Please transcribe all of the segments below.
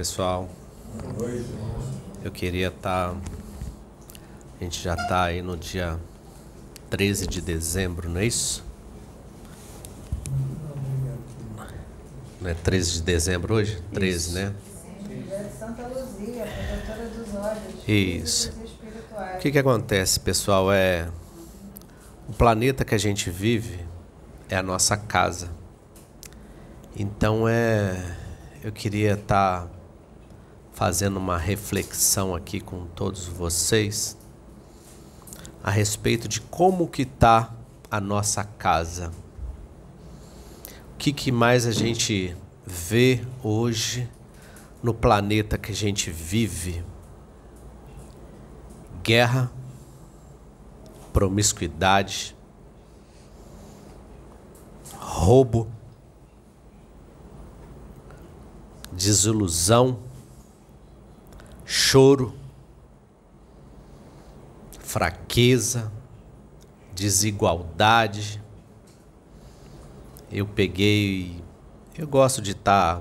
Pessoal. Eu queria estar. A gente já está aí no dia 13 de dezembro, não é isso? Não é 13 de dezembro hoje? 13, né? Santa Luzia, protetora dos olhos. Isso. O que, que acontece, pessoal? É. O planeta que a gente vive é a nossa casa. Então é. Eu queria estar fazendo uma reflexão aqui com todos vocês a respeito de como que está a nossa casa. O que, que mais a gente vê hoje no planeta que a gente vive? Guerra, promiscuidade, roubo, desilusão, choro, fraqueza, desigualdade. Eu peguei, eu gosto de estar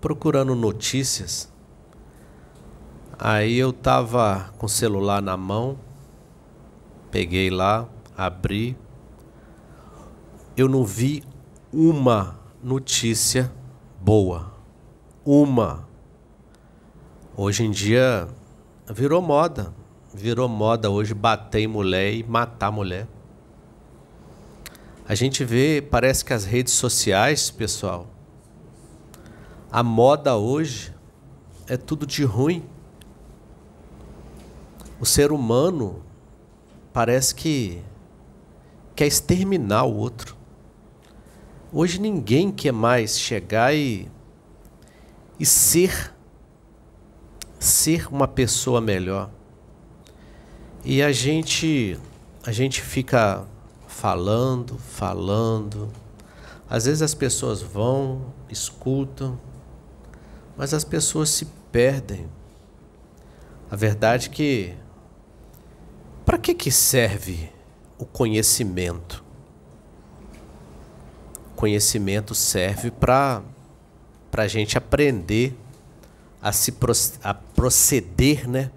procurando notícias. Aí eu tava com o celular na mão, peguei lá, abri. Eu não vi uma notícia boa. Uma. Hoje em dia virou moda. Virou moda hoje bater em mulher e matar mulher. A gente vê, parece que as redes sociais, pessoal, a moda hoje é tudo de ruim. O ser humano parece que quer exterminar o outro. Hoje ninguém quer mais chegar e, e ser ser uma pessoa melhor. E a gente a gente fica falando, falando. Às vezes as pessoas vão, escutam, mas as pessoas se perdem. A verdade é que para que que serve o conhecimento? O conhecimento serve para para a gente aprender a se a proceder, né?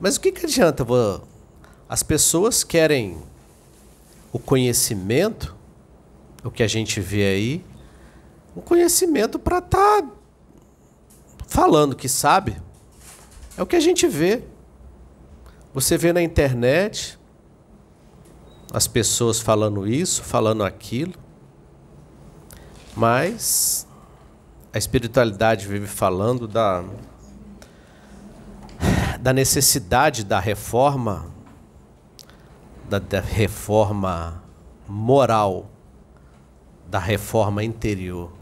Mas o que que adianta? As pessoas querem o conhecimento, o que a gente vê aí, o conhecimento para estar tá falando que sabe. É o que a gente vê. Você vê na internet as pessoas falando isso, falando aquilo, mas a espiritualidade vive falando da, da necessidade da reforma, da, da reforma moral, da reforma interior.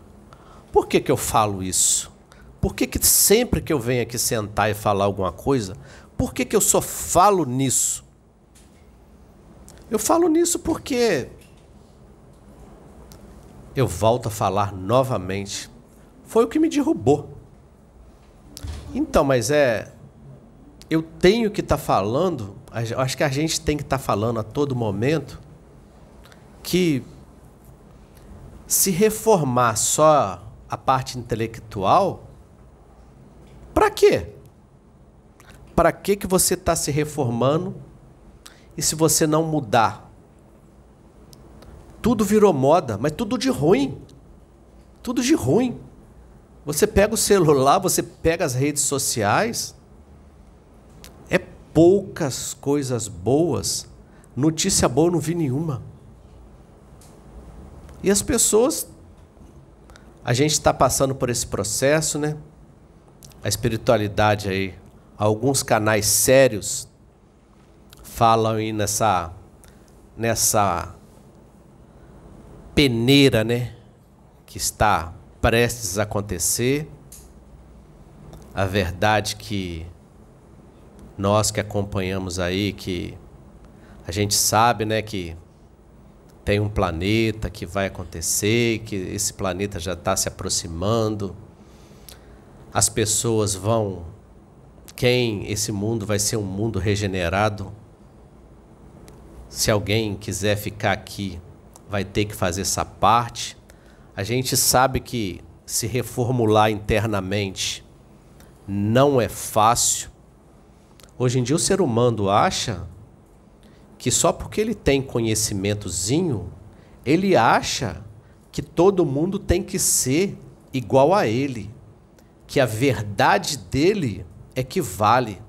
Por que, que eu falo isso? Por que, que sempre que eu venho aqui sentar e falar alguma coisa, por que, que eu só falo nisso? Eu falo nisso porque eu volto a falar novamente. Foi o que me derrubou. Então, mas é. Eu tenho que estar tá falando, acho que a gente tem que estar tá falando a todo momento que se reformar só a parte intelectual, para quê? Para que que você está se reformando e se você não mudar? Tudo virou moda, mas tudo de ruim. Tudo de ruim. Você pega o celular, você pega as redes sociais, poucas coisas boas. Notícia boa não vi nenhuma. E as pessoas, a gente está passando por esse processo, né? A espiritualidade aí, alguns canais sérios falam aí nessa nessa peneira, né, que está prestes a acontecer. A verdade que nós que acompanhamos aí que a gente sabe, né, que tem um planeta que vai acontecer, que esse planeta já está se aproximando. As pessoas vão quem esse mundo vai ser um mundo regenerado. Se alguém quiser ficar aqui, vai ter que fazer essa parte. A gente sabe que se reformular internamente não é fácil. Hoje em dia o ser humano acha que só porque ele tem conhecimentozinho, ele acha que todo mundo tem que ser igual a ele, que a verdade dele é que vale.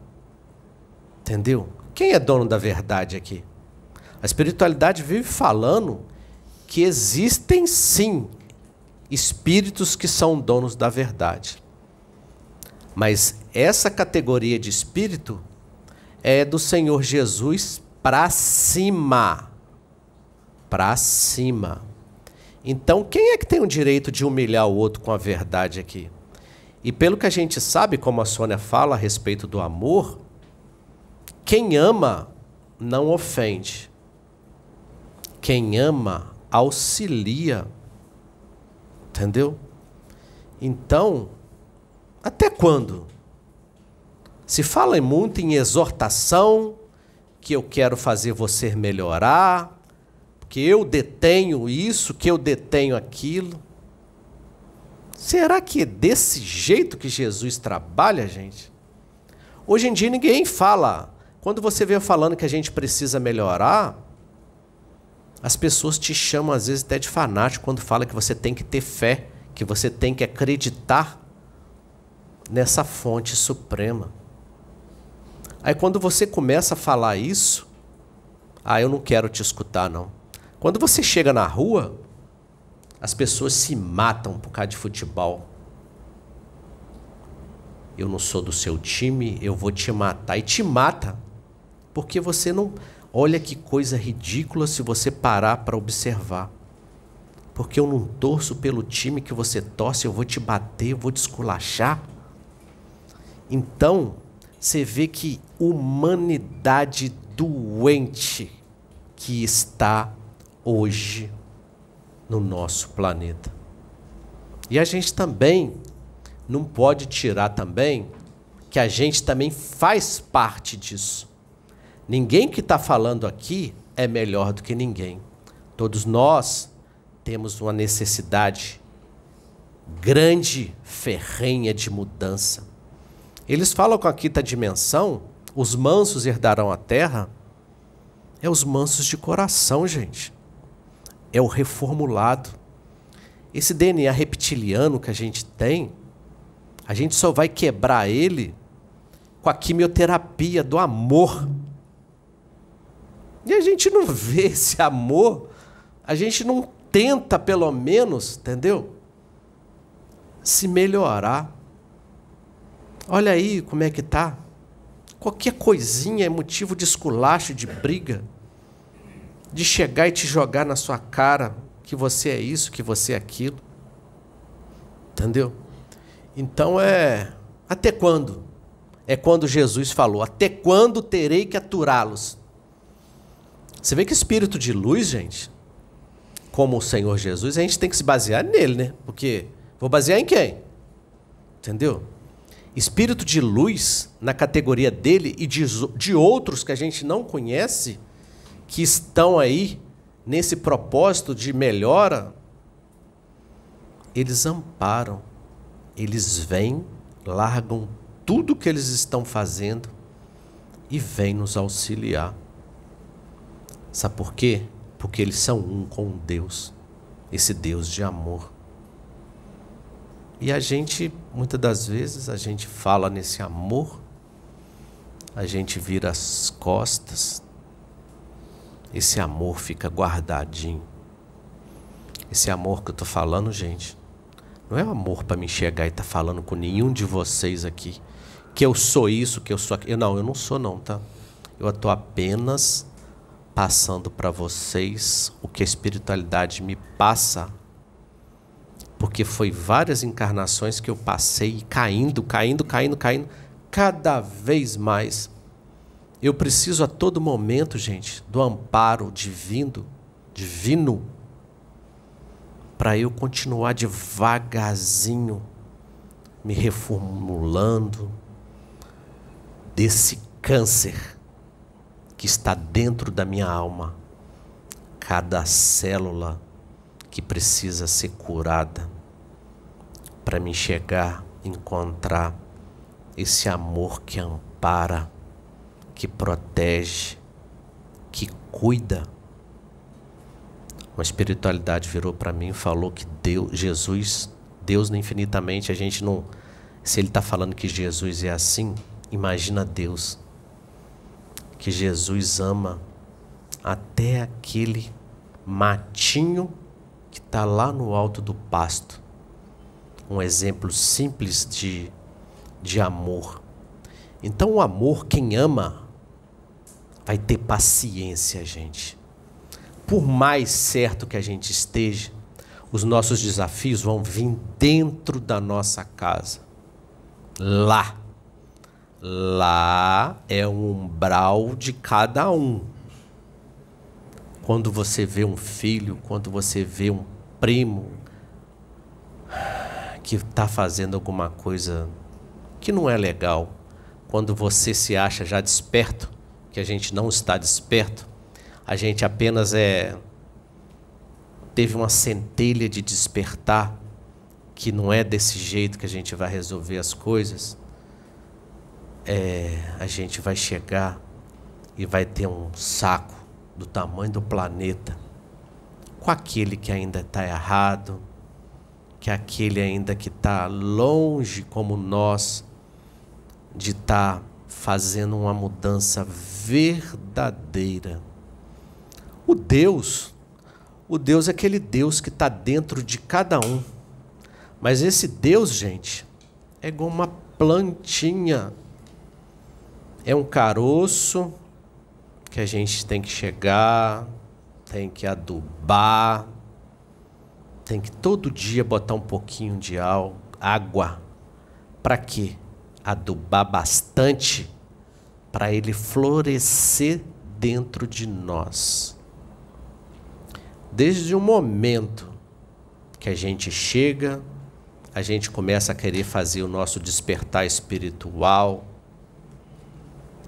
Entendeu? Quem é dono da verdade aqui? A espiritualidade vive falando que existem sim espíritos que são donos da verdade. Mas essa categoria de espírito é do Senhor Jesus para cima. Para cima. Então, quem é que tem o direito de humilhar o outro com a verdade aqui? E pelo que a gente sabe, como a Sônia fala a respeito do amor, quem ama não ofende. Quem ama auxilia. Entendeu? Então, até quando? Se fala muito em exortação, que eu quero fazer você melhorar, que eu detenho isso, que eu detenho aquilo. Será que é desse jeito que Jesus trabalha, gente? Hoje em dia ninguém fala. Quando você vê falando que a gente precisa melhorar, as pessoas te chamam às vezes até de fanático quando fala que você tem que ter fé, que você tem que acreditar nessa fonte suprema. Aí quando você começa a falar isso, ah, eu não quero te escutar não. Quando você chega na rua, as pessoas se matam por causa de futebol. Eu não sou do seu time, eu vou te matar. E te mata. Porque você não. Olha que coisa ridícula se você parar para observar. Porque eu não torço pelo time que você torce, eu vou te bater, eu vou te esculachar. Então, você vê que humanidade doente que está hoje no nosso planeta. E a gente também não pode tirar também que a gente também faz parte disso. Ninguém que está falando aqui é melhor do que ninguém. Todos nós temos uma necessidade grande, ferrenha de mudança. Eles falam com a quinta dimensão, os mansos herdarão a terra. É os mansos de coração, gente. É o reformulado. Esse DNA reptiliano que a gente tem, a gente só vai quebrar ele com a quimioterapia do amor. E a gente não vê esse amor, a gente não tenta, pelo menos, entendeu? Se melhorar. Olha aí como é que tá. Qualquer coisinha é motivo de esculacho, de briga, de chegar e te jogar na sua cara que você é isso, que você é aquilo. Entendeu? Então é até quando? É quando Jesus falou: Até quando terei que aturá-los? Você vê que espírito de luz, gente, como o Senhor Jesus, a gente tem que se basear nele, né? Porque vou basear em quem? Entendeu? Espírito de luz na categoria dele e de, de outros que a gente não conhece, que estão aí nesse propósito de melhora, eles amparam, eles vêm, largam tudo que eles estão fazendo e vêm nos auxiliar. Sabe por quê? Porque eles são um com Deus, esse Deus de amor. E a gente, muitas das vezes, a gente fala nesse amor, a gente vira as costas, esse amor fica guardadinho. Esse amor que eu estou falando, gente, não é amor para me chegar e estar tá falando com nenhum de vocês aqui que eu sou isso, que eu sou aquilo. Não, eu não sou não, tá? Eu estou apenas passando para vocês o que a espiritualidade me passa porque foi várias encarnações que eu passei caindo, caindo, caindo, caindo, cada vez mais. Eu preciso a todo momento, gente, do amparo divino, divino, para eu continuar devagarzinho me reformulando desse câncer que está dentro da minha alma. Cada célula que precisa ser curada para me chegar, encontrar esse amor que ampara, que protege, que cuida. Uma espiritualidade virou para mim e falou que Deus, Jesus, Deus infinitamente, a gente não. Se ele está falando que Jesus é assim, imagina Deus. Que Jesus ama até aquele matinho que está lá no alto do pasto. Um exemplo simples de, de amor. Então, o amor, quem ama, vai ter paciência, gente. Por mais certo que a gente esteja, os nossos desafios vão vir dentro da nossa casa. Lá. Lá é o umbral de cada um. Quando você vê um filho, quando você vê um primo que está fazendo alguma coisa que não é legal, quando você se acha já desperto, que a gente não está desperto, a gente apenas é teve uma centelha de despertar que não é desse jeito que a gente vai resolver as coisas. É, a gente vai chegar e vai ter um saco do tamanho do planeta, com aquele que ainda está errado, que aquele ainda que está longe como nós de estar tá fazendo uma mudança verdadeira. O Deus, o Deus é aquele Deus que está dentro de cada um. Mas esse Deus, gente, é igual uma plantinha. É um caroço que a gente tem que chegar, tem que adubar, tem que todo dia botar um pouquinho de água. Para quê? Adubar bastante para ele florescer dentro de nós. Desde o momento que a gente chega, a gente começa a querer fazer o nosso despertar espiritual,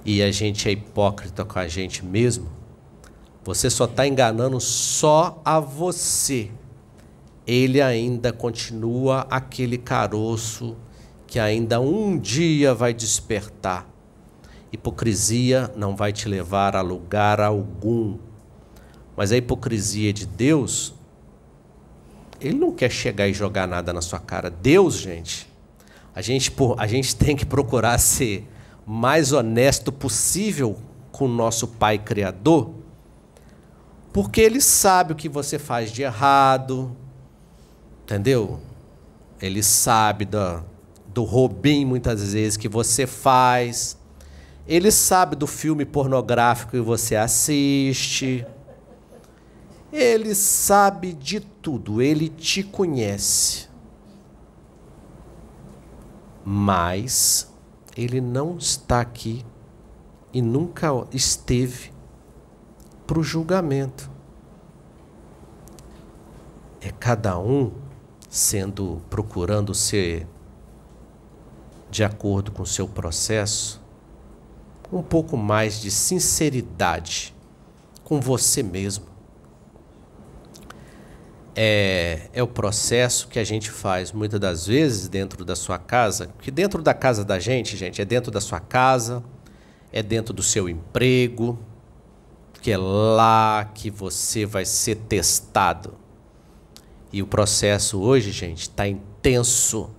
e a gente é hipócrita com a gente mesmo, você só está enganando só a você. Ele ainda continua aquele caroço que ainda um dia vai despertar. Hipocrisia não vai te levar a lugar algum. Mas a hipocrisia de Deus, ele não quer chegar e jogar nada na sua cara. Deus, gente, a gente, a gente tem que procurar ser mais honesto possível com o nosso Pai Criador, porque Ele sabe o que você faz de errado, entendeu? Ele sabe do, do roubinho muitas vezes que você faz, Ele sabe do filme pornográfico que você assiste. Ele sabe de tudo, ele te conhece. Mas ele não está aqui e nunca esteve para o julgamento. É cada um sendo procurando ser de acordo com o seu processo, um pouco mais de sinceridade com você mesmo é, é o processo que a gente faz muitas das vezes dentro da sua casa, que dentro da casa da gente, gente, é dentro da sua casa, é dentro do seu emprego, que é lá que você vai ser testado. E o processo hoje, gente, está intenso.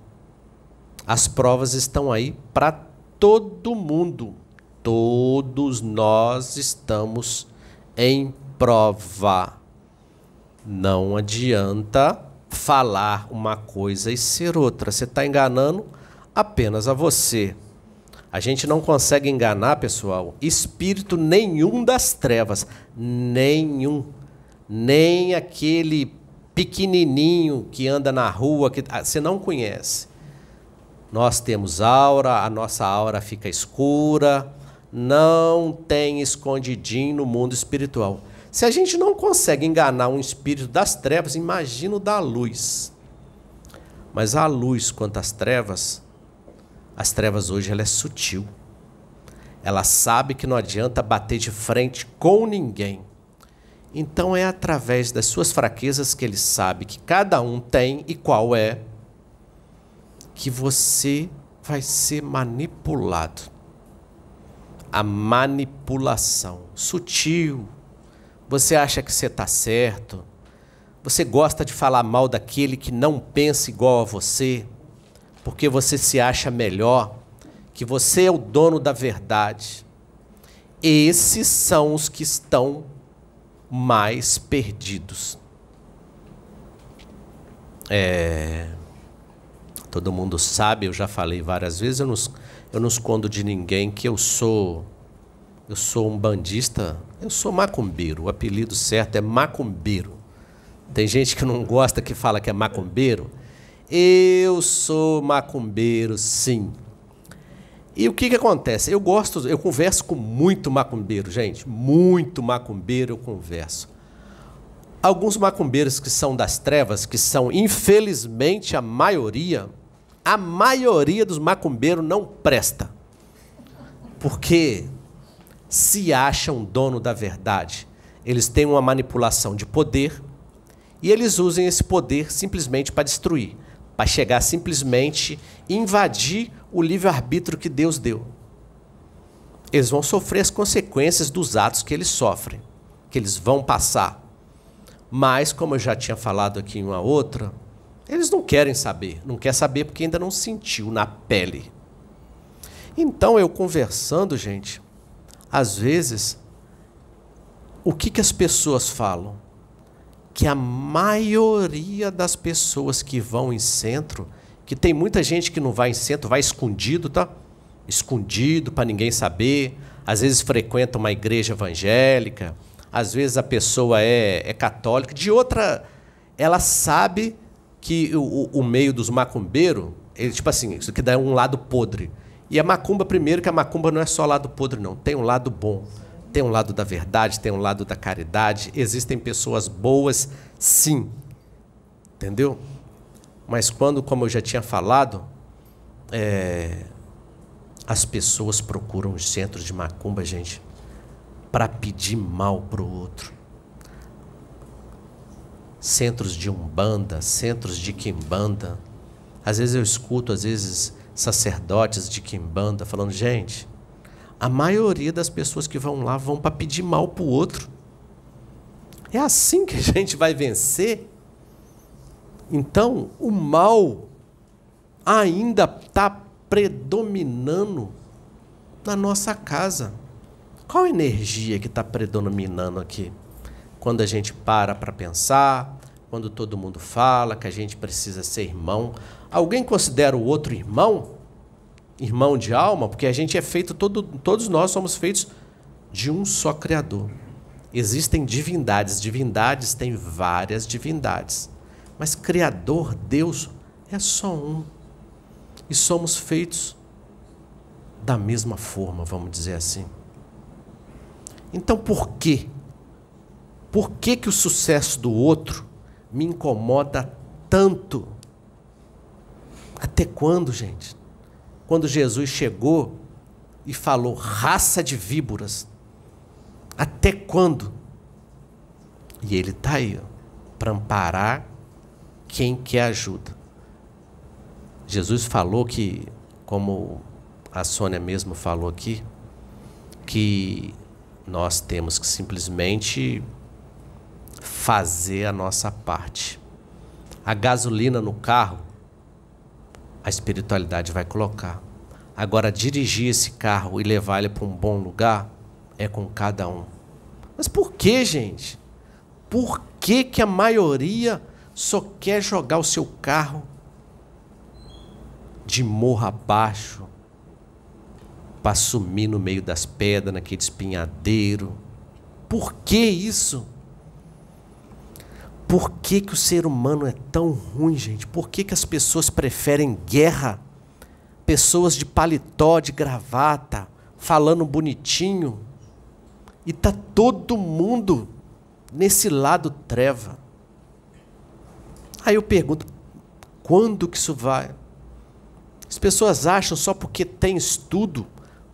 As provas estão aí para todo mundo. Todos nós estamos em prova. Não adianta falar uma coisa e ser outra. Você está enganando apenas a você. A gente não consegue enganar, pessoal, espírito nenhum das trevas. Nenhum. Nem aquele pequenininho que anda na rua que ah, você não conhece. Nós temos aura, a nossa aura fica escura. Não tem escondidinho no mundo espiritual. Se a gente não consegue enganar um espírito das trevas, imagina o da luz. Mas a luz quanto às trevas, as trevas hoje ela é sutil. Ela sabe que não adianta bater de frente com ninguém. Então é através das suas fraquezas que ele sabe que cada um tem e qual é. que você vai ser manipulado. A manipulação sutil. Você acha que você está certo. Você gosta de falar mal daquele que não pensa igual a você, porque você se acha melhor, que você é o dono da verdade. Esses são os que estão mais perdidos. É, todo mundo sabe, eu já falei várias vezes, eu não, eu não escondo de ninguém que eu sou eu sou um bandista, eu sou macumbeiro, o apelido certo é macumbeiro. Tem gente que não gosta que fala que é macumbeiro. Eu sou macumbeiro, sim. E o que, que acontece? Eu gosto, eu converso com muito macumbeiro, gente. Muito macumbeiro eu converso. Alguns macumbeiros que são das trevas, que são, infelizmente, a maioria, a maioria dos macumbeiros não presta. Porque se acham dono da verdade. Eles têm uma manipulação de poder e eles usam esse poder simplesmente para destruir, para chegar simplesmente invadir o livre-arbítrio que Deus deu. Eles vão sofrer as consequências dos atos que eles sofrem, que eles vão passar. Mas, como eu já tinha falado aqui em uma outra, eles não querem saber. Não quer saber porque ainda não sentiu na pele. Então, eu conversando, gente, às vezes, o que, que as pessoas falam? Que a maioria das pessoas que vão em centro, que tem muita gente que não vai em centro, vai escondido, tá? Escondido para ninguém saber. Às vezes frequenta uma igreja evangélica, às vezes a pessoa é, é católica. De outra, ela sabe que o, o meio dos macumbeiros, ele, tipo assim, isso aqui dá um lado podre. E a macumba, primeiro, que a macumba não é só lado podre, não. Tem um lado bom. Tem um lado da verdade, tem um lado da caridade. Existem pessoas boas, sim. Entendeu? Mas quando, como eu já tinha falado, é, as pessoas procuram os centros de macumba, gente, para pedir mal para o outro. Centros de umbanda, centros de quimbanda. Às vezes eu escuto, às vezes sacerdotes de Kimbanda falando: gente, a maioria das pessoas que vão lá vão para pedir mal para o outro. É assim que a gente vai vencer. Então, o mal ainda está predominando na nossa casa. Qual energia que está predominando aqui? Quando a gente para para pensar, quando todo mundo fala que a gente precisa ser irmão, Alguém considera o outro irmão? Irmão de alma? Porque a gente é feito, todo, todos nós somos feitos de um só Criador. Existem divindades, divindades têm várias divindades. Mas Criador, Deus, é só um. E somos feitos da mesma forma, vamos dizer assim. Então por quê? Por que, que o sucesso do outro me incomoda tanto? Até quando, gente? Quando Jesus chegou e falou raça de víboras, até quando? E ele está aí, para amparar quem quer ajuda. Jesus falou que, como a Sônia mesmo falou aqui, que nós temos que simplesmente fazer a nossa parte. A gasolina no carro a espiritualidade vai colocar. Agora, dirigir esse carro e levar ele para um bom lugar é com cada um. Mas por que, gente? Por que, que a maioria só quer jogar o seu carro de morro abaixo para sumir no meio das pedras, naquele espinhadeiro? Por que isso? Por que, que o ser humano é tão ruim, gente? Por que, que as pessoas preferem guerra? Pessoas de paletó, de gravata, falando bonitinho. E tá todo mundo nesse lado treva. Aí eu pergunto, quando que isso vai? As pessoas acham só porque tem estudo,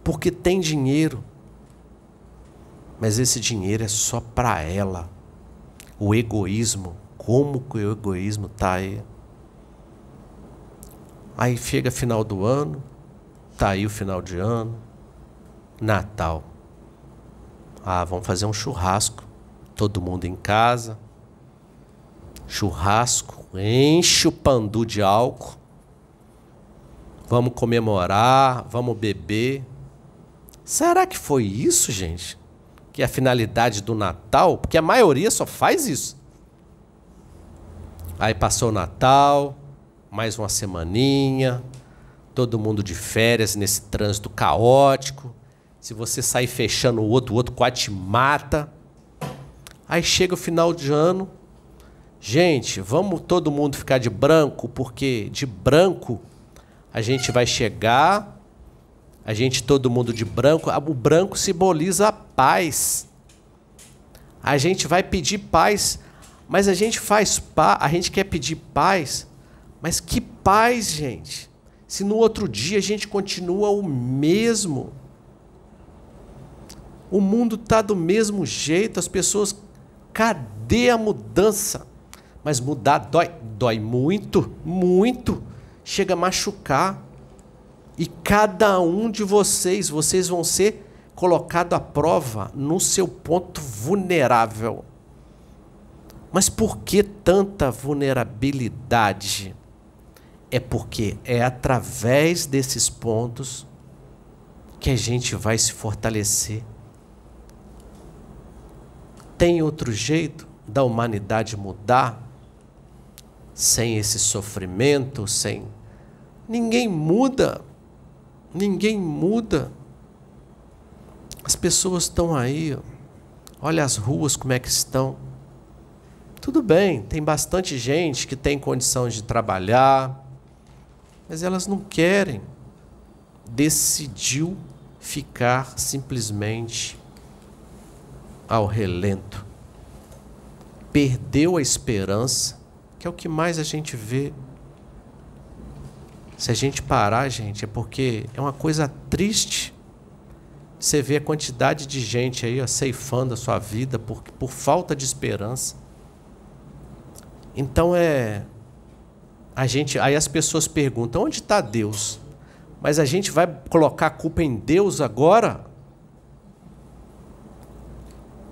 porque tem dinheiro. Mas esse dinheiro é só para ela o egoísmo, como que o egoísmo está aí. Aí chega final do ano, tá aí o final de ano, Natal. Ah, vamos fazer um churrasco. Todo mundo em casa. Churrasco, enche o pandu de álcool. Vamos comemorar, vamos beber. Será que foi isso, gente? Que é a finalidade do Natal? Porque a maioria só faz isso. Aí passou o Natal, mais uma semaninha, todo mundo de férias nesse trânsito caótico. Se você sair fechando o outro, o outro quase te mata. Aí chega o final de ano. Gente, vamos todo mundo ficar de branco, porque de branco a gente vai chegar, a gente todo mundo de branco, o branco simboliza a paz. A gente vai pedir paz, mas a gente faz paz, a gente quer pedir paz, mas que paz, gente? Se no outro dia a gente continua o mesmo. O mundo está do mesmo jeito, as pessoas. Cadê a mudança? Mas mudar dói, dói muito, muito. Chega a machucar. E cada um de vocês, vocês vão ser colocado à prova no seu ponto vulnerável. Mas por que tanta vulnerabilidade? É porque é através desses pontos que a gente vai se fortalecer. Tem outro jeito da humanidade mudar sem esse sofrimento, sem ninguém muda. Ninguém muda. As pessoas estão aí, olha as ruas como é que estão. Tudo bem, tem bastante gente que tem condição de trabalhar, mas elas não querem. Decidiu ficar simplesmente ao relento. Perdeu a esperança, que é o que mais a gente vê. Se a gente parar, gente, é porque é uma coisa triste. Você vê a quantidade de gente aí ó, ceifando a sua vida por, por falta de esperança. Então é. A gente, aí as pessoas perguntam: onde está Deus? Mas a gente vai colocar a culpa em Deus agora?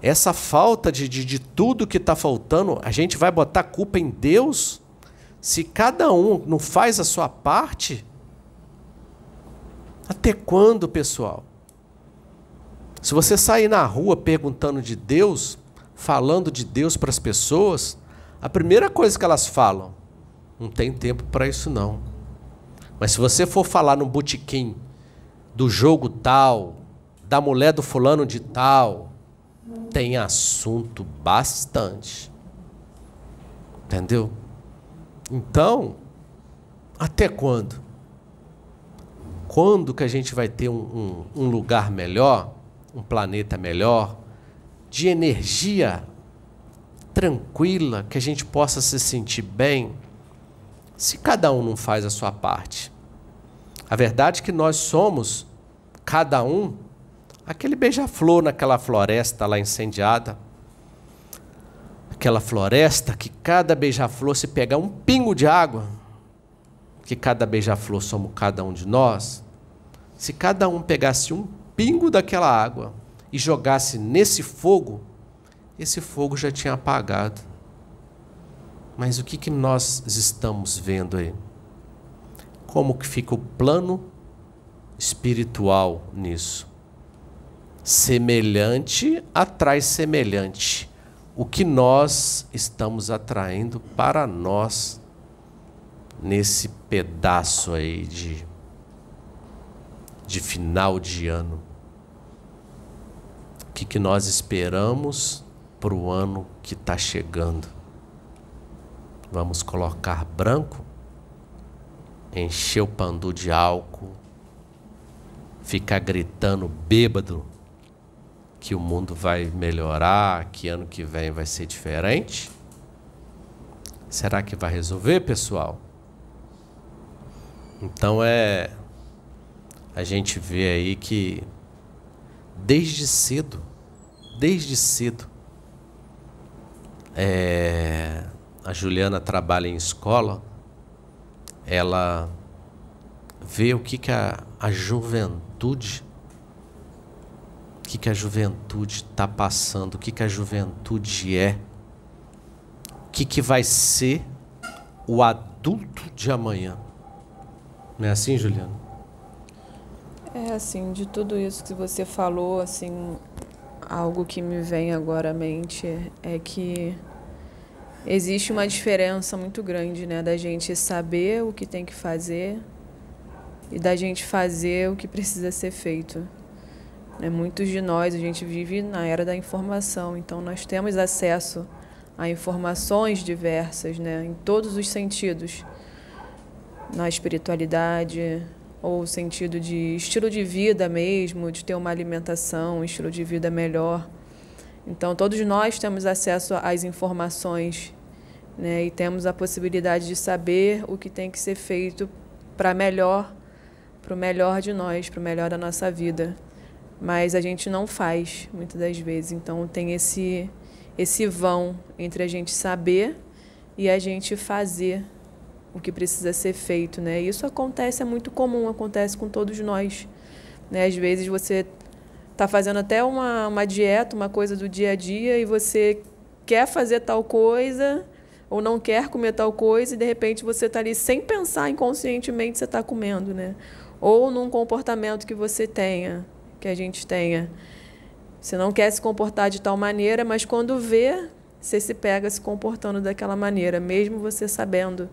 essa falta de, de, de tudo que está faltando, a gente vai botar culpa em Deus? Se cada um não faz a sua parte? Até quando, pessoal? Se você sair na rua perguntando de Deus, falando de Deus para as pessoas, a primeira coisa que elas falam, não tem tempo para isso não. Mas se você for falar no botequim do jogo tal, da mulher do fulano de tal, tem assunto bastante. Entendeu? Então, até quando? Quando que a gente vai ter um, um, um lugar melhor, um planeta melhor, de energia tranquila, que a gente possa se sentir bem, se cada um não faz a sua parte? A verdade é que nós somos, cada um, Aquele beija-flor naquela floresta lá incendiada. Aquela floresta que cada beija-flor, se pegar um pingo de água, que cada beija-flor somos cada um de nós, se cada um pegasse um pingo daquela água e jogasse nesse fogo, esse fogo já tinha apagado. Mas o que, que nós estamos vendo aí? Como que fica o plano espiritual nisso? Semelhante atrai semelhante. O que nós estamos atraindo para nós nesse pedaço aí de, de final de ano? O que, que nós esperamos para o ano que está chegando? Vamos colocar branco? Encher o pandu de álcool? Ficar gritando bêbado? Que o mundo vai melhorar, que ano que vem vai ser diferente? Será que vai resolver, pessoal? Então é a gente vê aí que desde cedo, desde cedo, é, a Juliana trabalha em escola, ela ver o que, que a, a juventude o que, que a juventude está passando, o que, que a juventude é, o que, que vai ser o adulto de amanhã. Não é assim, Juliana? É assim, de tudo isso que você falou, assim, algo que me vem agora à mente é que existe uma diferença muito grande, né, da gente saber o que tem que fazer e da gente fazer o que precisa ser feito. Né, muitos de nós, a gente vive na era da informação, então nós temos acesso a informações diversas, né, em todos os sentidos, na espiritualidade, ou sentido de estilo de vida mesmo, de ter uma alimentação, um estilo de vida melhor. Então, todos nós temos acesso às informações né, e temos a possibilidade de saber o que tem que ser feito para melhor, para o melhor de nós, para o melhor da nossa vida. Mas a gente não faz muitas das vezes. Então, tem esse, esse vão entre a gente saber e a gente fazer o que precisa ser feito, né? Isso acontece, é muito comum, acontece com todos nós. Né? Às vezes você está fazendo até uma, uma dieta, uma coisa do dia a dia, e você quer fazer tal coisa ou não quer comer tal coisa, e de repente você está ali sem pensar inconscientemente você está comendo, né? Ou num comportamento que você tenha, que a gente tenha. Você não quer se comportar de tal maneira, mas quando vê, você se pega se comportando daquela maneira, mesmo você sabendo.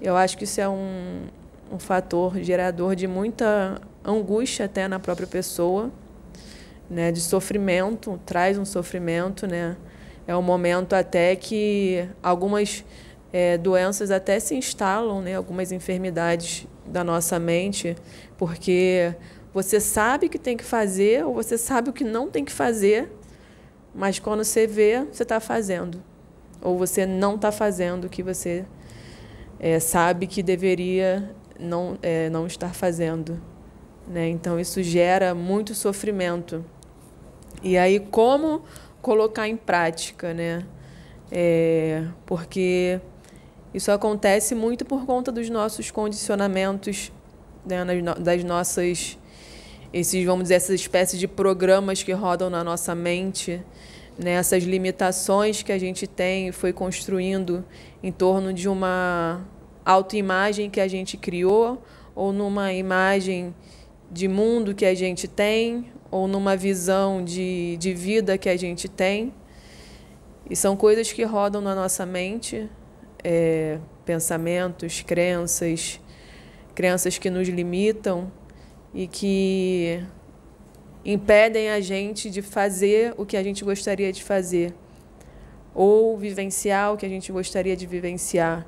Eu acho que isso é um, um fator gerador de muita angústia até na própria pessoa, né, de sofrimento, traz um sofrimento, né? É um momento até que algumas é, doenças até se instalam, né, algumas enfermidades da nossa mente, porque você sabe o que tem que fazer ou você sabe o que não tem que fazer, mas quando você vê, você está fazendo. Ou você não está fazendo o que você é, sabe que deveria não, é, não estar fazendo. Né? Então, isso gera muito sofrimento. E aí, como colocar em prática? Né? É, porque isso acontece muito por conta dos nossos condicionamentos, né? das nossas, esses, vamos dizer, essas espécies de programas que rodam na nossa mente, né? essas limitações que a gente tem e foi construindo em torno de uma autoimagem que a gente criou, ou numa imagem de mundo que a gente tem, ou numa visão de, de vida que a gente tem. E são coisas que rodam na nossa mente, é, pensamentos, crenças, crenças que nos limitam e que impedem a gente de fazer o que a gente gostaria de fazer ou vivenciar o que a gente gostaria de vivenciar.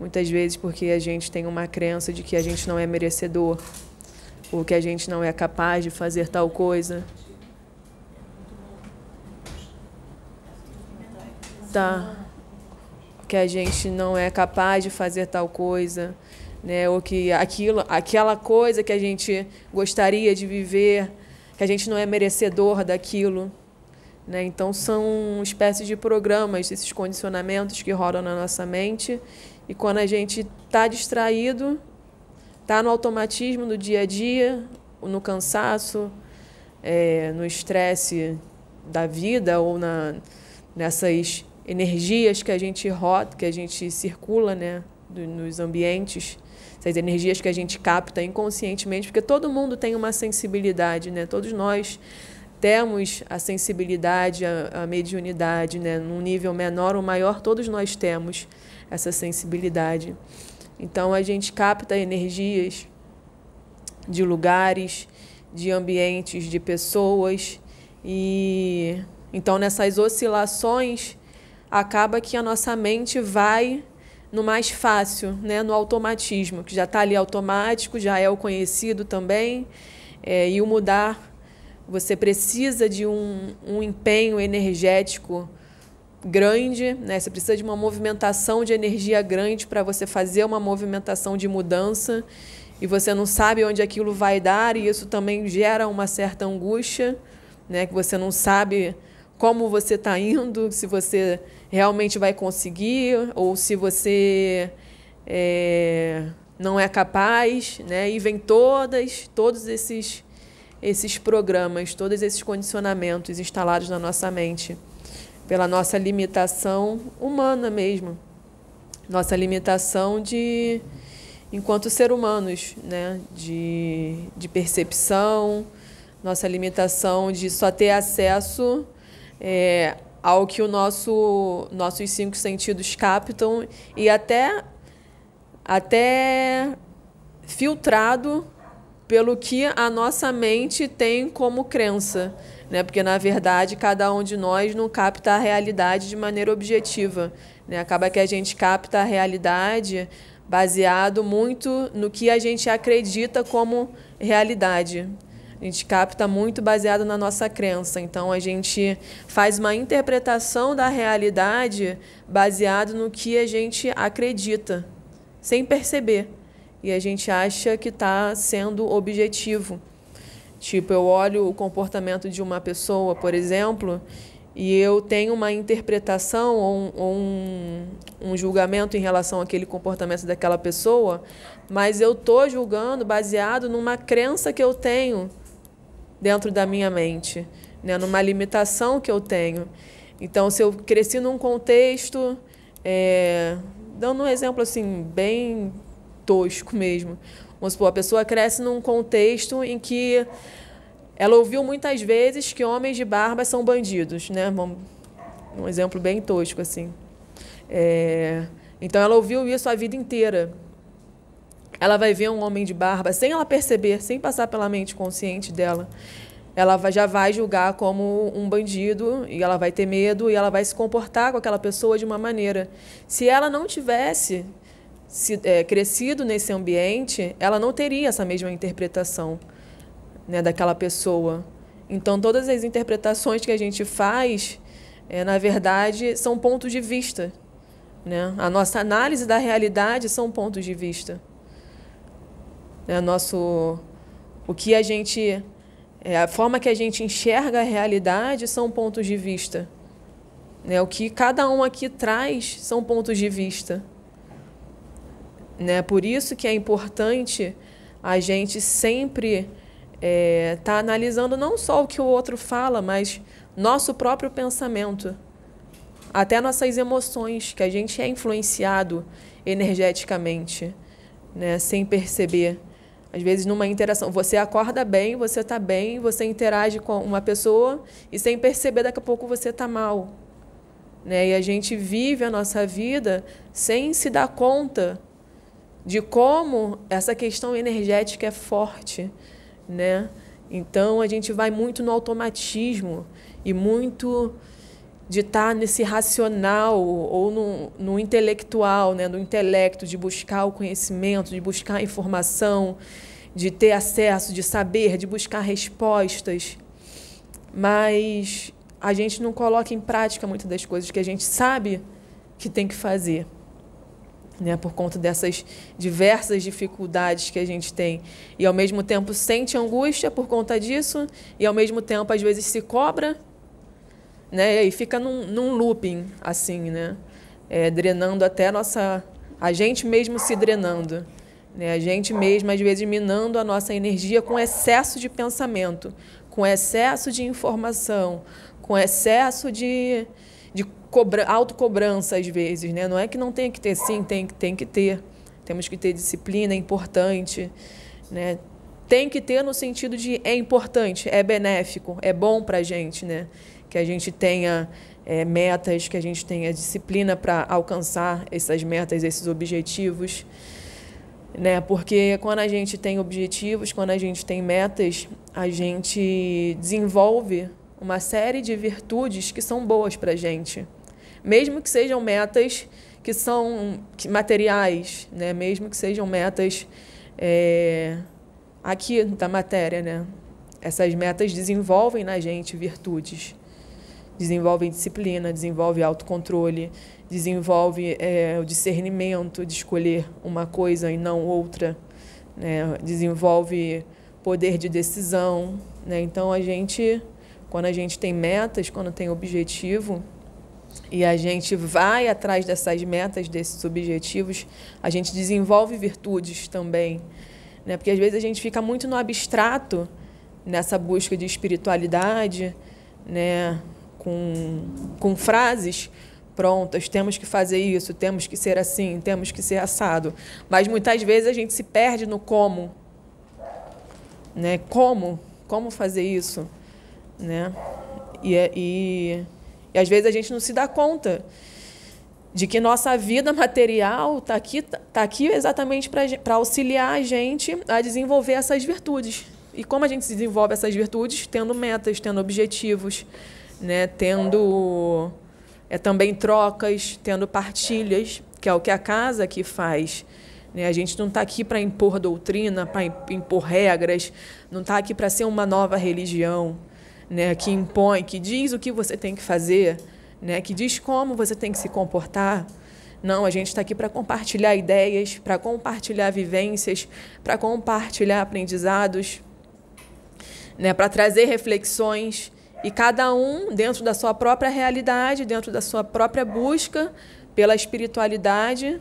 Muitas vezes porque a gente tem uma crença de que a gente não é merecedor, ou que a gente não é capaz de fazer tal coisa. Tá. Que a gente não é capaz de fazer tal coisa, né? Ou que aquilo, aquela coisa que a gente gostaria de viver, que a gente não é merecedor daquilo. Né? Então, são espécies de programas, esses condicionamentos que rodam na nossa mente e quando a gente está distraído, está no automatismo do dia a dia, no cansaço, é, no estresse da vida ou na, nessas energias que a gente roda, que a gente circula né, nos ambientes, essas energias que a gente capta inconscientemente, porque todo mundo tem uma sensibilidade, né? todos nós temos a sensibilidade, a, a mediunidade, né? num nível menor ou maior, todos nós temos essa sensibilidade. Então a gente capta energias de lugares, de ambientes, de pessoas e então nessas oscilações acaba que a nossa mente vai no mais fácil, né, no automatismo, que já está ali automático, já é o conhecido também, é, e o mudar, você precisa de um, um empenho energético grande, né? Você precisa de uma movimentação de energia grande para você fazer uma movimentação de mudança e você não sabe onde aquilo vai dar e isso também gera uma certa angústia, né? Que você não sabe como você está indo, se você realmente vai conseguir ou se você é, não é capaz, né? E vem todas, todos esses esses programas, todos esses condicionamentos instalados na nossa mente pela nossa limitação humana mesmo, nossa limitação de enquanto ser humanos, né? De, de percepção, nossa limitação de só ter acesso é, ao que o nosso nossos cinco sentidos captam e até até filtrado pelo que a nossa mente tem como crença, né? Porque na verdade cada um de nós não capta a realidade de maneira objetiva, né? Acaba que a gente capta a realidade baseado muito no que a gente acredita como realidade. A gente capta muito baseado na nossa crença. Então a gente faz uma interpretação da realidade baseado no que a gente acredita, sem perceber e a gente acha que está sendo objetivo. Tipo, eu olho o comportamento de uma pessoa, por exemplo, e eu tenho uma interpretação ou um, ou um, um julgamento em relação àquele comportamento daquela pessoa, mas eu estou julgando baseado numa crença que eu tenho dentro da minha mente, né? numa limitação que eu tenho. Então, se eu cresci num contexto, é, dando um exemplo assim, bem tosco mesmo. Vamos supor, a pessoa cresce num contexto em que ela ouviu muitas vezes que homens de barba são bandidos, né? Um exemplo bem tosco, assim. É... Então, ela ouviu isso a vida inteira. Ela vai ver um homem de barba, sem ela perceber, sem passar pela mente consciente dela, ela já vai julgar como um bandido e ela vai ter medo e ela vai se comportar com aquela pessoa de uma maneira. Se ela não tivesse se, é, crescido nesse ambiente, ela não teria essa mesma interpretação né, daquela pessoa. Então, todas as interpretações que a gente faz, é, na verdade, são pontos de vista. Né? A nossa análise da realidade são pontos de vista. É, nosso, o que a gente, é, a forma que a gente enxerga a realidade são pontos de vista. Né? O que cada um aqui traz são pontos de vista. Né? Por isso que é importante a gente sempre estar é, tá analisando não só o que o outro fala, mas nosso próprio pensamento, até nossas emoções, que a gente é influenciado energeticamente, né? sem perceber. Às vezes, numa interação, você acorda bem, você está bem, você interage com uma pessoa e, sem perceber, daqui a pouco você está mal. Né? E a gente vive a nossa vida sem se dar conta de como essa questão energética é forte, né? Então a gente vai muito no automatismo e muito de estar tá nesse racional ou no, no intelectual, né? no intelecto, de buscar o conhecimento, de buscar a informação, de ter acesso, de saber, de buscar respostas. Mas a gente não coloca em prática muitas das coisas que a gente sabe que tem que fazer né, por conta dessas diversas dificuldades que a gente tem. E ao mesmo tempo sente angústia por conta disso, e ao mesmo tempo às vezes se cobra, né, e fica num, num looping, assim, né, é, drenando até a nossa. a gente mesmo se drenando. Né, a gente mesmo, às vezes, minando a nossa energia com excesso de pensamento, com excesso de informação, com excesso de, de cobra, autocobrança às vezes, né? Não é que não tem que ter, sim, tem, tem que ter. Temos que ter disciplina, é importante, né? Tem que ter no sentido de é importante, é benéfico, é bom para a gente, né? Que a gente tenha é, metas, que a gente tenha disciplina para alcançar essas metas, esses objetivos. Né? Porque quando a gente tem objetivos, quando a gente tem metas, a gente desenvolve uma série de virtudes que são boas para a gente mesmo que sejam metas que são materiais, né? mesmo que sejam metas é, aqui da matéria. Né? Essas metas desenvolvem na gente virtudes, desenvolvem disciplina, desenvolvem autocontrole, desenvolve é, o discernimento de escolher uma coisa e não outra, né? desenvolve poder de decisão. Né? Então, a gente, quando a gente tem metas, quando tem objetivo, e a gente vai atrás dessas metas, desses objetivos, a gente desenvolve virtudes também. Né? Porque às vezes a gente fica muito no abstrato nessa busca de espiritualidade, né? Com, com frases prontas, temos que fazer isso, temos que ser assim, temos que ser assado. Mas muitas vezes a gente se perde no como. Né? Como? Como fazer isso? Né? E, é, e e às vezes a gente não se dá conta de que nossa vida material está aqui, tá aqui exatamente para auxiliar a gente a desenvolver essas virtudes. E como a gente desenvolve essas virtudes? Tendo metas, tendo objetivos, né? tendo é, também trocas, tendo partilhas, que é o que a casa aqui faz. Né? A gente não está aqui para impor doutrina, para impor regras, não está aqui para ser uma nova religião né, que impõe, que diz o que você tem que fazer, né, que diz como você tem que se comportar. Não, a gente está aqui para compartilhar ideias, para compartilhar vivências, para compartilhar aprendizados, né, para trazer reflexões e cada um dentro da sua própria realidade, dentro da sua própria busca pela espiritualidade,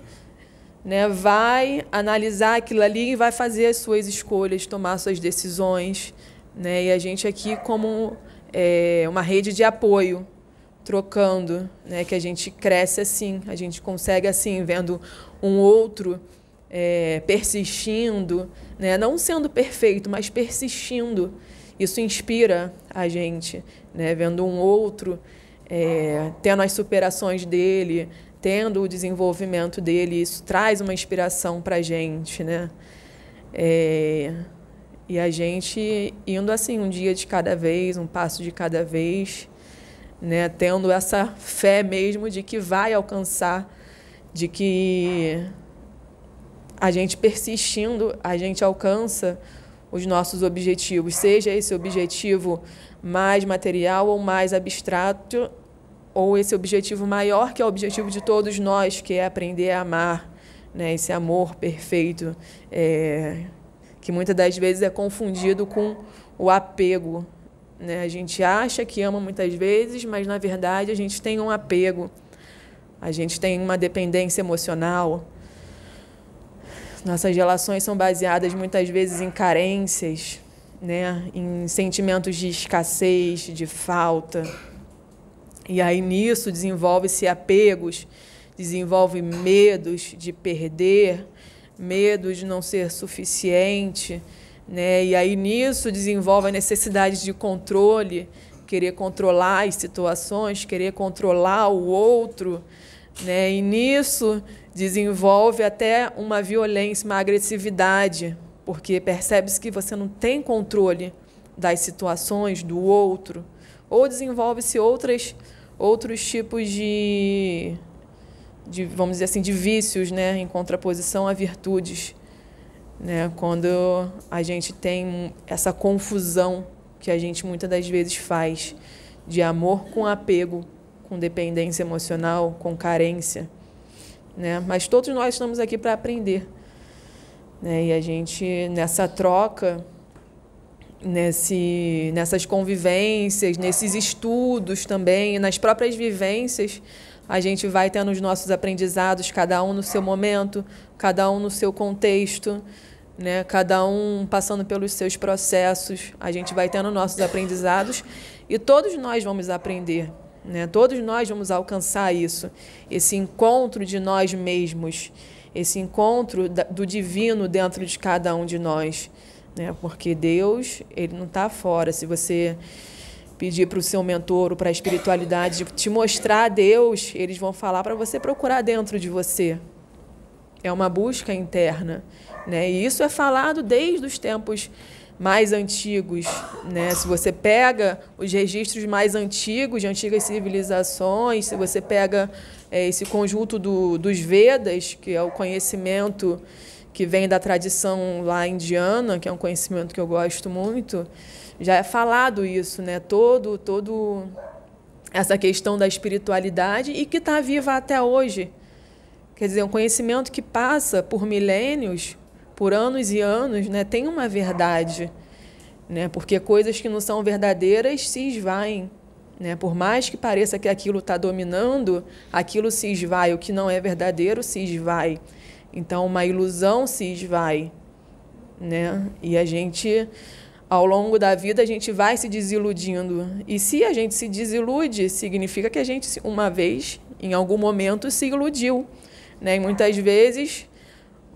né, vai analisar aquilo ali e vai fazer as suas escolhas, tomar suas decisões. Né? E a gente aqui como é, uma rede de apoio, trocando, né? que a gente cresce assim, a gente consegue assim, vendo um outro é, persistindo, né? não sendo perfeito, mas persistindo. Isso inspira a gente, né? vendo um outro é, tendo as superações dele, tendo o desenvolvimento dele, isso traz uma inspiração para a gente. Né? É, e a gente indo assim, um dia de cada vez, um passo de cada vez, né? tendo essa fé mesmo de que vai alcançar, de que a gente persistindo, a gente alcança os nossos objetivos, seja esse objetivo mais material ou mais abstrato, ou esse objetivo maior que é o objetivo de todos nós, que é aprender a amar, né? esse amor perfeito. É que muitas das vezes é confundido com o apego. Né? A gente acha que ama muitas vezes, mas na verdade a gente tem um apego, a gente tem uma dependência emocional. Nossas relações são baseadas muitas vezes em carências, né? em sentimentos de escassez, de falta. E aí nisso desenvolve-se apegos, desenvolve medos de perder, medo de não ser suficiente, né? E aí nisso desenvolve a necessidade de controle, querer controlar as situações, querer controlar o outro, né? E nisso desenvolve até uma violência, uma agressividade, porque percebe-se que você não tem controle das situações do outro, ou desenvolve-se outras outros tipos de de vamos dizer assim de vícios né em contraposição a virtudes né quando a gente tem essa confusão que a gente muitas das vezes faz de amor com apego com dependência emocional com carência né mas todos nós estamos aqui para aprender né e a gente nessa troca nesse nessas convivências nesses estudos também nas próprias vivências a gente vai tendo os nossos aprendizados, cada um no seu momento, cada um no seu contexto, né? cada um passando pelos seus processos. A gente vai tendo nossos aprendizados e todos nós vamos aprender. Né? Todos nós vamos alcançar isso, esse encontro de nós mesmos, esse encontro do divino dentro de cada um de nós. Né? Porque Deus, ele não está fora. Se você pedir para o seu mentor, para a espiritualidade, te mostrar Deus, eles vão falar para você procurar dentro de você. É uma busca interna. Né? E isso é falado desde os tempos mais antigos. Né? Se você pega os registros mais antigos, de antigas civilizações, se você pega é, esse conjunto do, dos Vedas, que é o conhecimento que vem da tradição lá indiana, que é um conhecimento que eu gosto muito, já é falado isso, né? Todo, todo essa questão da espiritualidade e que está viva até hoje. Quer dizer, um conhecimento que passa por milênios, por anos e anos, né? Tem uma verdade, né? Porque coisas que não são verdadeiras se esvaem, Né? Por mais que pareça que aquilo está dominando, aquilo se esvai. O que não é verdadeiro se esvai. Então, uma ilusão se esvai. Né? E a gente, ao longo da vida, a gente vai se desiludindo. E se a gente se desilude, significa que a gente, uma vez, em algum momento, se iludiu. Né? E muitas vezes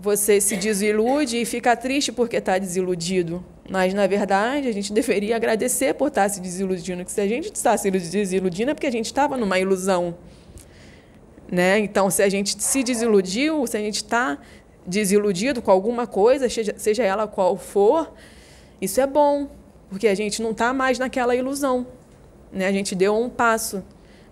você se desilude e fica triste porque está desiludido. Mas, na verdade, a gente deveria agradecer por estar se desiludindo. Que se a gente está se desiludindo é porque a gente estava numa ilusão. Né? Então, se a gente se desiludiu, se a gente está desiludido com alguma coisa, seja, seja ela qual for, isso é bom, porque a gente não está mais naquela ilusão. Né? A gente deu um passo.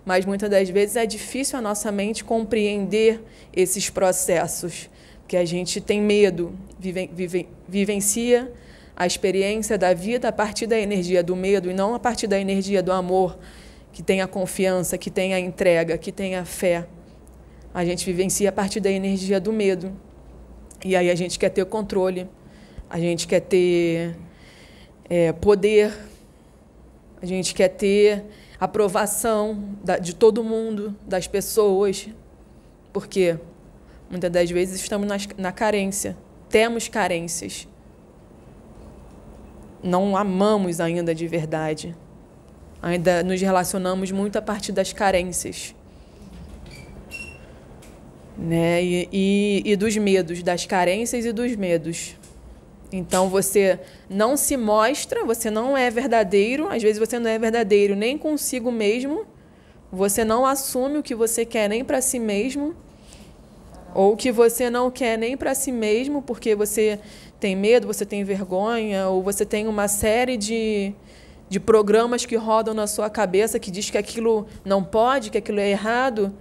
Mas muitas das vezes é difícil a nossa mente compreender esses processos, porque a gente tem medo, vive, vive, vivencia a experiência da vida a partir da energia do medo e não a partir da energia do amor, que tem a confiança, que tem a entrega, que tem a fé. A gente vivencia a partir da energia do medo. E aí a gente quer ter controle, a gente quer ter é, poder, a gente quer ter aprovação da, de todo mundo, das pessoas. Porque muitas das vezes estamos nas, na carência, temos carências não amamos ainda de verdade. Ainda nos relacionamos muito a partir das carências. Né? E, e, e dos medos, das carências e dos medos. Então você não se mostra, você não é verdadeiro, às vezes você não é verdadeiro nem consigo mesmo, você não assume o que você quer nem para si mesmo, ou que você não quer nem para si mesmo, porque você tem medo, você tem vergonha, ou você tem uma série de, de programas que rodam na sua cabeça que diz que aquilo não pode, que aquilo é errado.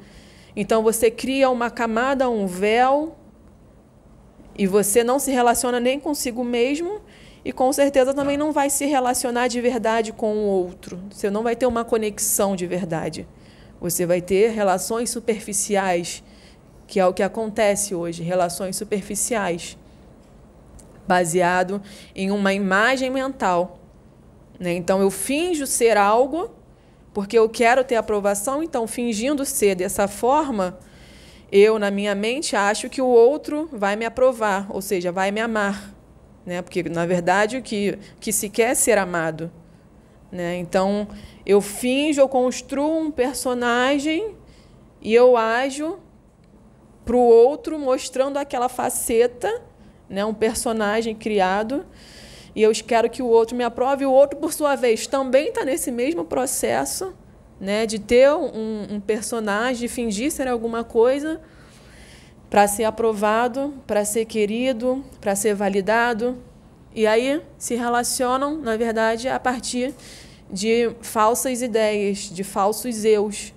Então você cria uma camada, um véu, e você não se relaciona nem consigo mesmo, e com certeza também não vai se relacionar de verdade com o outro. Você não vai ter uma conexão de verdade. Você vai ter relações superficiais, que é o que acontece hoje relações superficiais baseado em uma imagem mental. Né? Então, eu finjo ser algo porque eu quero ter aprovação, então, fingindo ser dessa forma, eu, na minha mente, acho que o outro vai me aprovar, ou seja, vai me amar. Né? Porque, na verdade, o que, que se quer é ser amado. Né? Então, eu finjo, eu construo um personagem e eu ajo para o outro mostrando aquela faceta né, um personagem criado, e eu quero que o outro me aprove, e o outro, por sua vez, também está nesse mesmo processo né, de ter um, um personagem, de fingir ser alguma coisa para ser aprovado, para ser querido, para ser validado. E aí se relacionam, na verdade, a partir de falsas ideias, de falsos eus,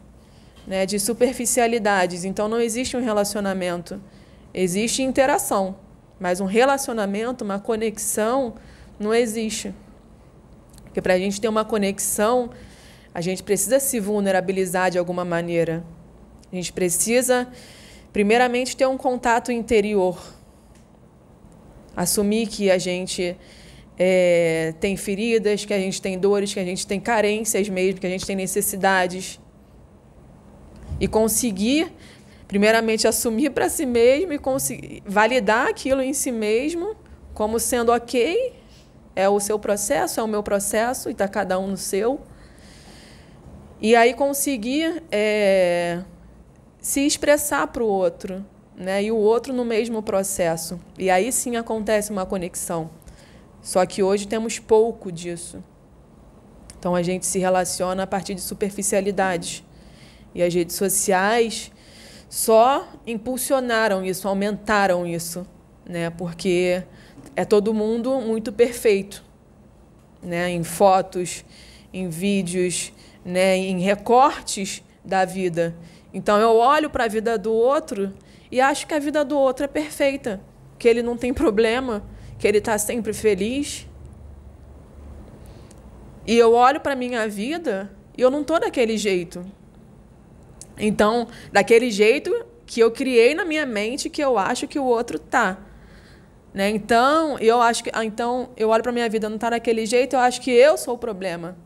né, de superficialidades. Então não existe um relacionamento, existe interação. Mas um relacionamento, uma conexão, não existe. Porque para a gente ter uma conexão, a gente precisa se vulnerabilizar de alguma maneira. A gente precisa, primeiramente, ter um contato interior. Assumir que a gente é, tem feridas, que a gente tem dores, que a gente tem carências mesmo, que a gente tem necessidades. E conseguir primeiramente assumir para si mesmo e conseguir validar aquilo em si mesmo como sendo ok, é o seu processo, é o meu processo, e está cada um no seu. E aí conseguir é, se expressar para o outro, né? e o outro no mesmo processo. E aí sim acontece uma conexão. Só que hoje temos pouco disso. Então a gente se relaciona a partir de superficialidades. E as redes sociais só impulsionaram isso, aumentaram isso, né? Porque é todo mundo muito perfeito, né? Em fotos, em vídeos, né? Em recortes da vida. Então eu olho para a vida do outro e acho que a vida do outro é perfeita, que ele não tem problema, que ele está sempre feliz. E eu olho para minha vida e eu não estou daquele jeito. Então, daquele jeito que eu criei na minha mente que eu acho que o outro tá. Né? Então, eu acho que ah, então eu olho para minha vida não tá daquele jeito, eu acho que eu sou o problema.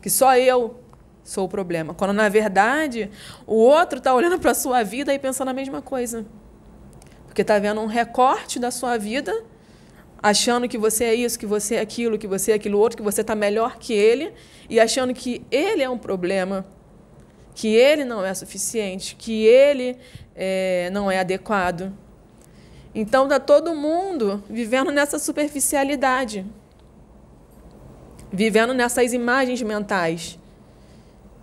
Que só eu sou o problema. Quando, na verdade, o outro está olhando para a sua vida e pensando a mesma coisa. Porque está vendo um recorte da sua vida, achando que você é isso, que você é aquilo, que você é aquilo outro, que você está melhor que ele, e achando que ele é um problema, que ele não é suficiente, que ele é, não é adequado. Então está todo mundo vivendo nessa superficialidade, vivendo nessas imagens mentais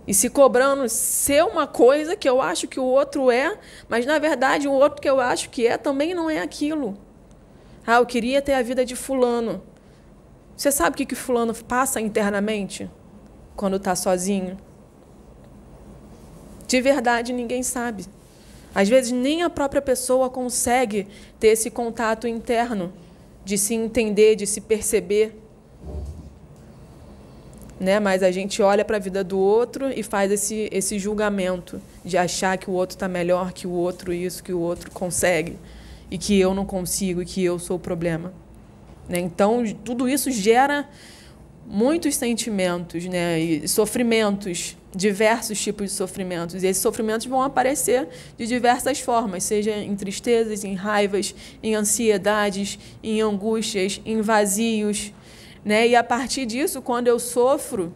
e se cobrando ser uma coisa que eu acho que o outro é, mas na verdade o outro que eu acho que é também não é aquilo. Ah, eu queria ter a vida de fulano. Você sabe o que, que fulano passa internamente quando está sozinho? De verdade, ninguém sabe. Às vezes nem a própria pessoa consegue ter esse contato interno de se entender, de se perceber né? Mas a gente olha para a vida do outro e faz esse, esse julgamento de achar que o outro está melhor, que o outro isso, que o outro consegue e que eu não consigo e que eu sou o problema. Né? Então, tudo isso gera muitos sentimentos né? e sofrimentos, diversos tipos de sofrimentos. E esses sofrimentos vão aparecer de diversas formas, seja em tristezas, em raivas, em ansiedades, em angústias, em vazios, né? E a partir disso, quando eu sofro,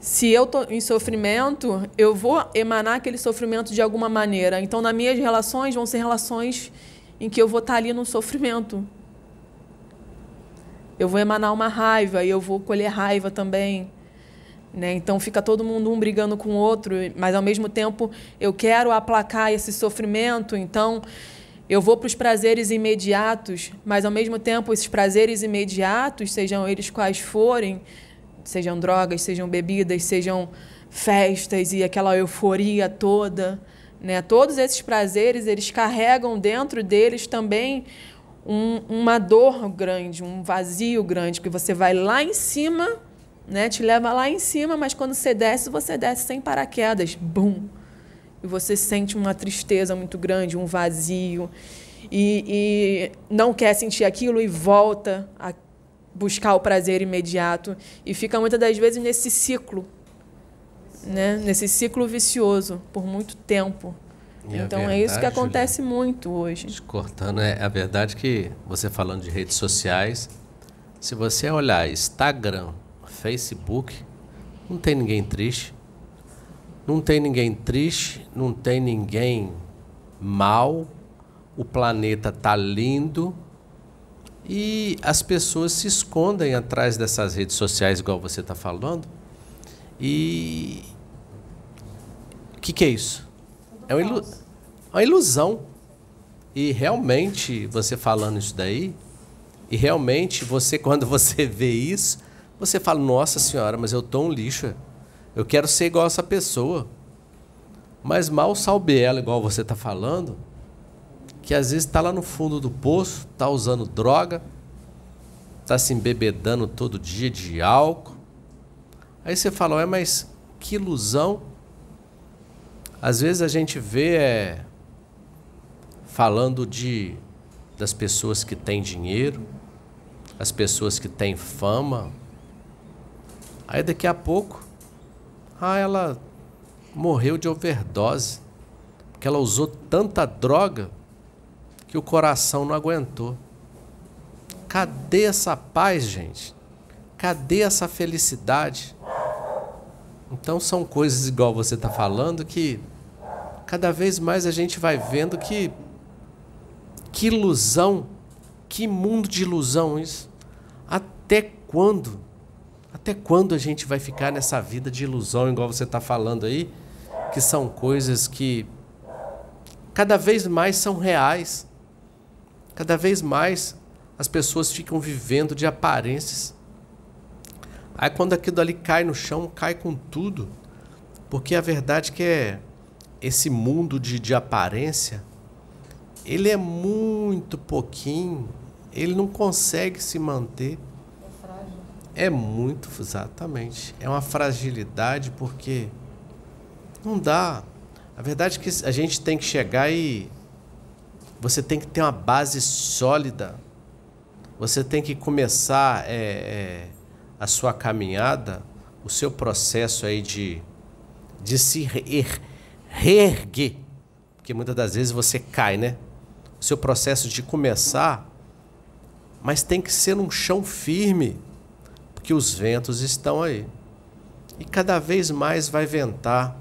se eu estou em sofrimento, eu vou emanar aquele sofrimento de alguma maneira. Então, nas minhas relações, vão ser relações em que eu vou estar ali no sofrimento. Eu vou emanar uma raiva e eu vou colher raiva também. Né? Então fica todo mundo um brigando com o outro, mas ao mesmo tempo eu quero aplacar esse sofrimento. Então eu vou para os prazeres imediatos, mas ao mesmo tempo esses prazeres imediatos, sejam eles quais forem, sejam drogas, sejam bebidas, sejam festas e aquela euforia toda, né? Todos esses prazeres, eles carregam dentro deles também um, uma dor grande, um vazio grande, que você vai lá em cima, né? Te leva lá em cima, mas quando você desce, você desce sem paraquedas. Bum! e você sente uma tristeza muito grande, um vazio, e, e não quer sentir aquilo e volta a buscar o prazer imediato e fica muitas das vezes nesse ciclo, né? nesse ciclo vicioso por muito tempo. E então verdade, é isso que acontece Juliana, muito hoje. Cortando, é a verdade que você falando de redes sociais, se você olhar Instagram, Facebook, não tem ninguém triste, não tem ninguém triste, não tem ninguém mal, o planeta tá lindo e as pessoas se escondem atrás dessas redes sociais, igual você está falando. E o que, que é isso? É uma, ilu... uma ilusão. E realmente, você falando isso daí, e realmente você, quando você vê isso, você fala, nossa senhora, mas eu tô um lixo. Eu quero ser igual essa pessoa. Mas mal salve ela, igual você está falando, que às vezes está lá no fundo do poço, está usando droga, está se embebedando todo dia de álcool. Aí você fala, é, mas que ilusão. Às vezes a gente vê é, falando de das pessoas que têm dinheiro, as pessoas que têm fama. Aí daqui a pouco ah, ela morreu de overdose, porque ela usou tanta droga que o coração não aguentou. Cadê essa paz, gente? Cadê essa felicidade? Então são coisas igual você está falando que cada vez mais a gente vai vendo que que ilusão, que mundo de ilusão isso. Até quando? Até quando a gente vai ficar nessa vida de ilusão, igual você está falando aí, que são coisas que cada vez mais são reais. Cada vez mais as pessoas ficam vivendo de aparências. Aí quando aquilo ali cai no chão, cai com tudo. Porque a verdade é que é esse mundo de, de aparência, ele é muito pouquinho, ele não consegue se manter. É muito, exatamente. É uma fragilidade porque não dá. A verdade é que a gente tem que chegar e você tem que ter uma base sólida. Você tem que começar é, é, a sua caminhada o seu processo aí de, de se er, reerguer, porque muitas das vezes você cai, né? O seu processo de começar, mas tem que ser num chão firme, porque os ventos estão aí. E cada vez mais vai ventar,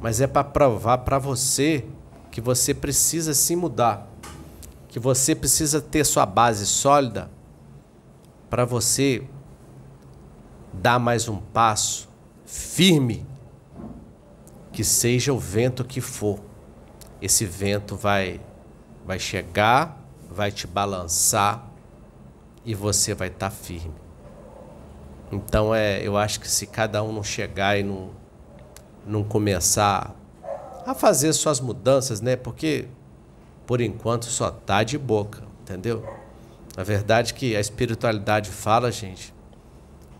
mas é para provar para você que você precisa se mudar, que você precisa ter sua base sólida para você dar mais um passo firme, que seja o vento que for. Esse vento vai vai chegar, vai te balançar e você vai estar tá firme. Então é, eu acho que se cada um não chegar e não, não começar a fazer suas mudanças, né? Porque por enquanto só tá de boca, entendeu? A verdade é que a espiritualidade fala, gente,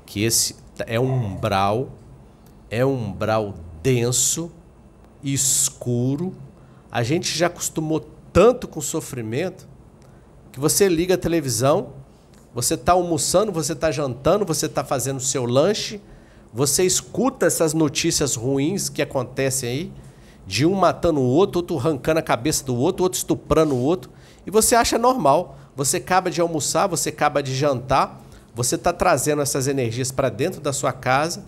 que esse é um umbral, é um umbral denso, escuro. A gente já acostumou tanto com sofrimento que você liga a televisão, você está almoçando, você está jantando, você está fazendo o seu lanche, você escuta essas notícias ruins que acontecem aí, de um matando o outro, outro arrancando a cabeça do outro, outro estuprando o outro, e você acha normal. Você acaba de almoçar, você acaba de jantar, você está trazendo essas energias para dentro da sua casa.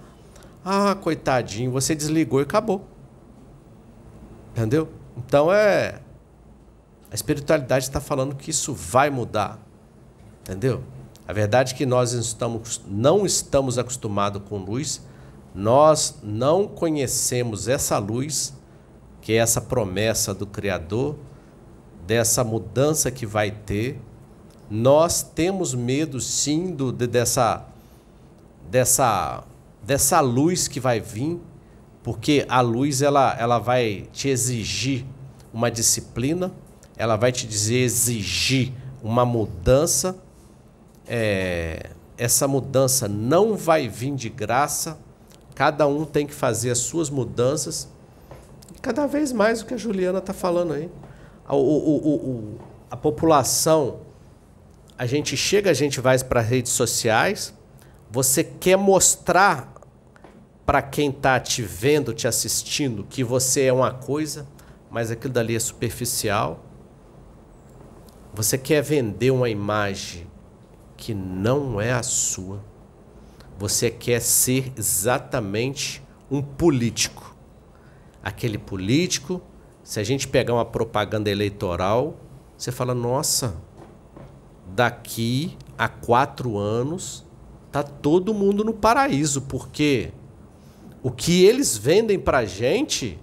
Ah, coitadinho, você desligou e acabou. Entendeu? Então é. A espiritualidade está falando que isso vai mudar. Entendeu? A verdade é que nós estamos, não estamos acostumados com luz, nós não conhecemos essa luz, que é essa promessa do Criador, dessa mudança que vai ter. Nós temos medo, sim, do, dessa, dessa, dessa luz que vai vir, porque a luz ela, ela vai te exigir uma disciplina, ela vai te dizer, exigir uma mudança. É, essa mudança não vai vir de graça, cada um tem que fazer as suas mudanças. Cada vez mais o que a Juliana está falando aí. O, o, o, a população a gente chega, a gente vai para redes sociais, você quer mostrar para quem está te vendo, te assistindo, que você é uma coisa, mas aquilo dali é superficial. Você quer vender uma imagem que não é a sua. Você quer ser exatamente um político. Aquele político, se a gente pegar uma propaganda eleitoral, você fala: nossa, daqui a quatro anos tá todo mundo no paraíso, porque o que eles vendem pra gente,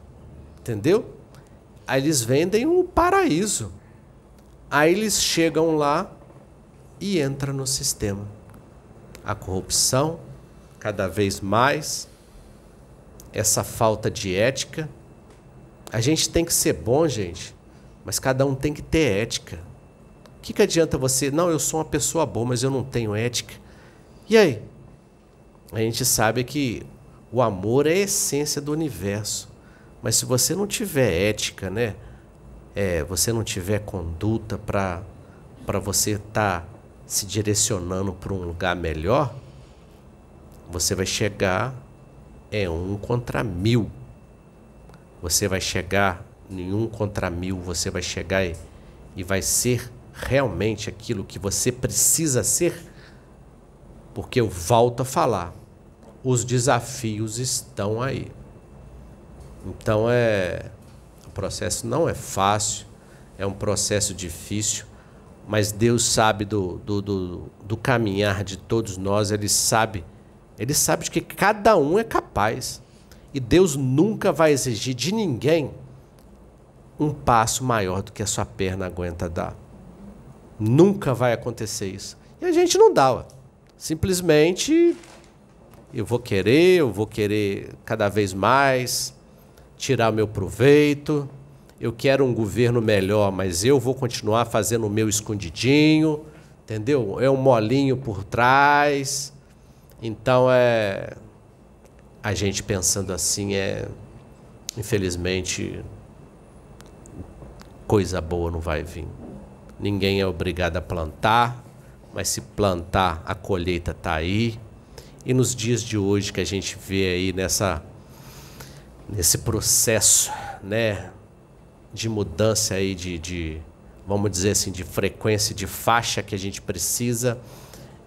entendeu? Eles vendem um paraíso. Aí eles chegam lá e entram no sistema. A corrupção, cada vez mais, essa falta de ética. A gente tem que ser bom, gente, mas cada um tem que ter ética que, que adianta você? Não, eu sou uma pessoa boa, mas eu não tenho ética. E aí? A gente sabe que o amor é a essência do universo. Mas se você não tiver ética, né? É, você não tiver conduta para você estar tá se direcionando para um lugar melhor, você vai chegar é um contra mil. Você vai chegar em um contra mil, você vai chegar e, e vai ser realmente aquilo que você precisa ser? Porque eu volto a falar, os desafios estão aí. Então é processo não é fácil, é um processo difícil, mas Deus sabe do, do, do, do caminhar de todos nós, Ele sabe, Ele sabe de que cada um é capaz. E Deus nunca vai exigir de ninguém um passo maior do que a sua perna aguenta dar. Nunca vai acontecer isso. E a gente não dá. Simplesmente eu vou querer, eu vou querer cada vez mais tirar meu proveito. Eu quero um governo melhor, mas eu vou continuar fazendo o meu escondidinho, entendeu? É um molinho por trás. Então é a gente pensando assim é infelizmente coisa boa não vai vir. Ninguém é obrigado a plantar, mas se plantar, a colheita está aí. E nos dias de hoje que a gente vê aí nessa nesse processo, né, de mudança aí de, de vamos dizer assim, de frequência, de faixa que a gente precisa,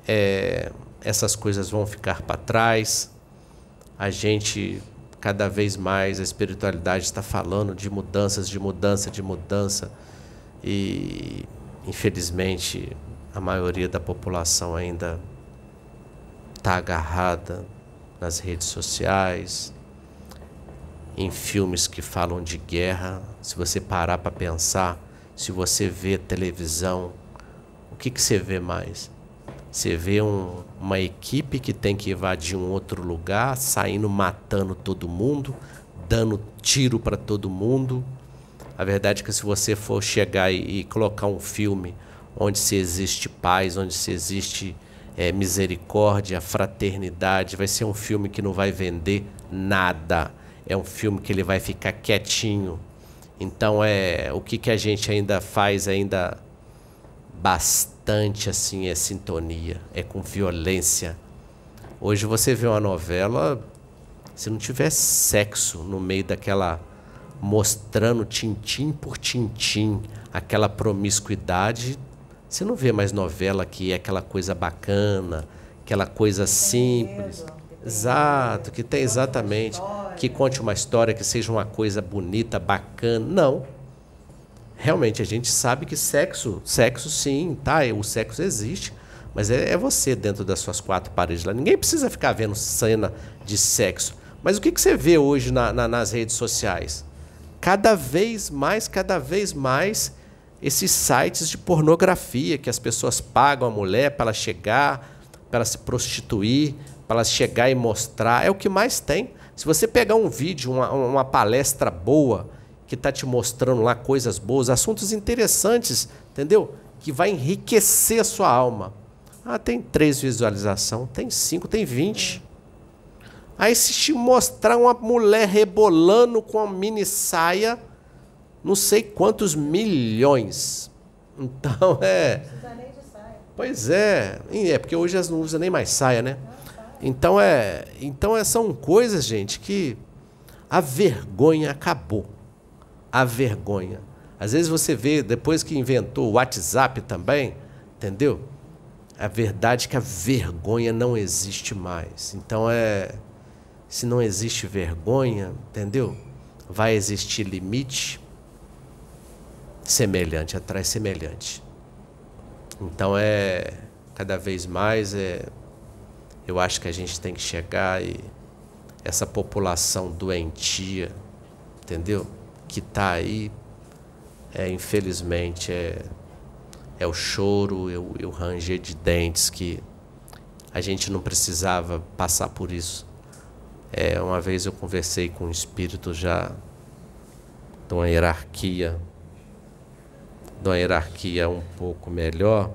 é, essas coisas vão ficar para trás. A gente cada vez mais a espiritualidade está falando de mudanças, de mudança, de mudança e infelizmente a maioria da população ainda está agarrada nas redes sociais, em filmes que falam de guerra. Se você parar para pensar, se você vê televisão, o que, que você vê mais? Você vê um, uma equipe que tem que invadir um outro lugar, saindo matando todo mundo, dando tiro para todo mundo. A verdade é que se você for chegar e, e colocar um filme onde se existe paz, onde se existe é, misericórdia, fraternidade. Vai ser um filme que não vai vender nada. É um filme que ele vai ficar quietinho. Então é o que, que a gente ainda faz ainda bastante assim é sintonia, é com violência. Hoje você vê uma novela, se não tiver sexo no meio daquela mostrando tintim por tintim aquela promiscuidade, você não vê mais novela que é aquela coisa bacana, aquela coisa simples. Exato, que tem exatamente. Que conte uma história que seja uma coisa bonita, bacana. Não. Realmente a gente sabe que sexo, sexo sim, tá? O sexo existe, mas é, é você dentro das suas quatro paredes lá. Ninguém precisa ficar vendo cena de sexo. Mas o que, que você vê hoje na, na, nas redes sociais? Cada vez mais, cada vez mais esses sites de pornografia que as pessoas pagam a mulher para ela chegar, para ela se prostituir, para ela chegar e mostrar. É o que mais tem. Se você pegar um vídeo, uma, uma palestra boa, que está te mostrando lá coisas boas, assuntos interessantes, entendeu? Que vai enriquecer a sua alma. Ah, tem três visualizações, tem cinco, tem vinte. Aí se te mostrar uma mulher rebolando com uma mini saia, não sei quantos milhões. Então é. Pois é, é porque hoje as não usam nem mais saia, né? Então é, então é, são coisas, gente, que a vergonha acabou. A vergonha. Às vezes você vê, depois que inventou o WhatsApp também, entendeu? A verdade é que a vergonha não existe mais. Então é, se não existe vergonha, entendeu? Vai existir limite, semelhante atrai semelhante. Então é cada vez mais é eu acho que a gente tem que chegar e essa população doentia, entendeu? Que está aí, é, infelizmente, é, é o choro, é o, é o ranger de dentes que a gente não precisava passar por isso. É, uma vez eu conversei com um espírito já de uma hierarquia de uma hierarquia um pouco melhor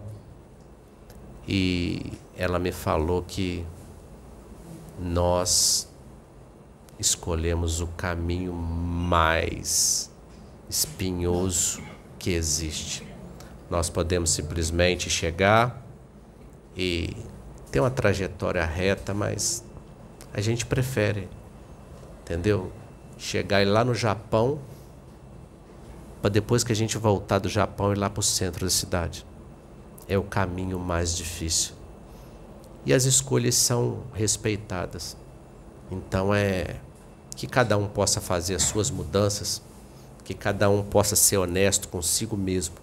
e ela me falou que nós escolhemos o caminho mais espinhoso que existe. Nós podemos simplesmente chegar e ter uma trajetória reta, mas a gente prefere, entendeu? Chegar lá no Japão para depois que a gente voltar do Japão e lá para o centro da cidade. É o caminho mais difícil. E as escolhas são respeitadas. Então é que cada um possa fazer as suas mudanças, que cada um possa ser honesto consigo mesmo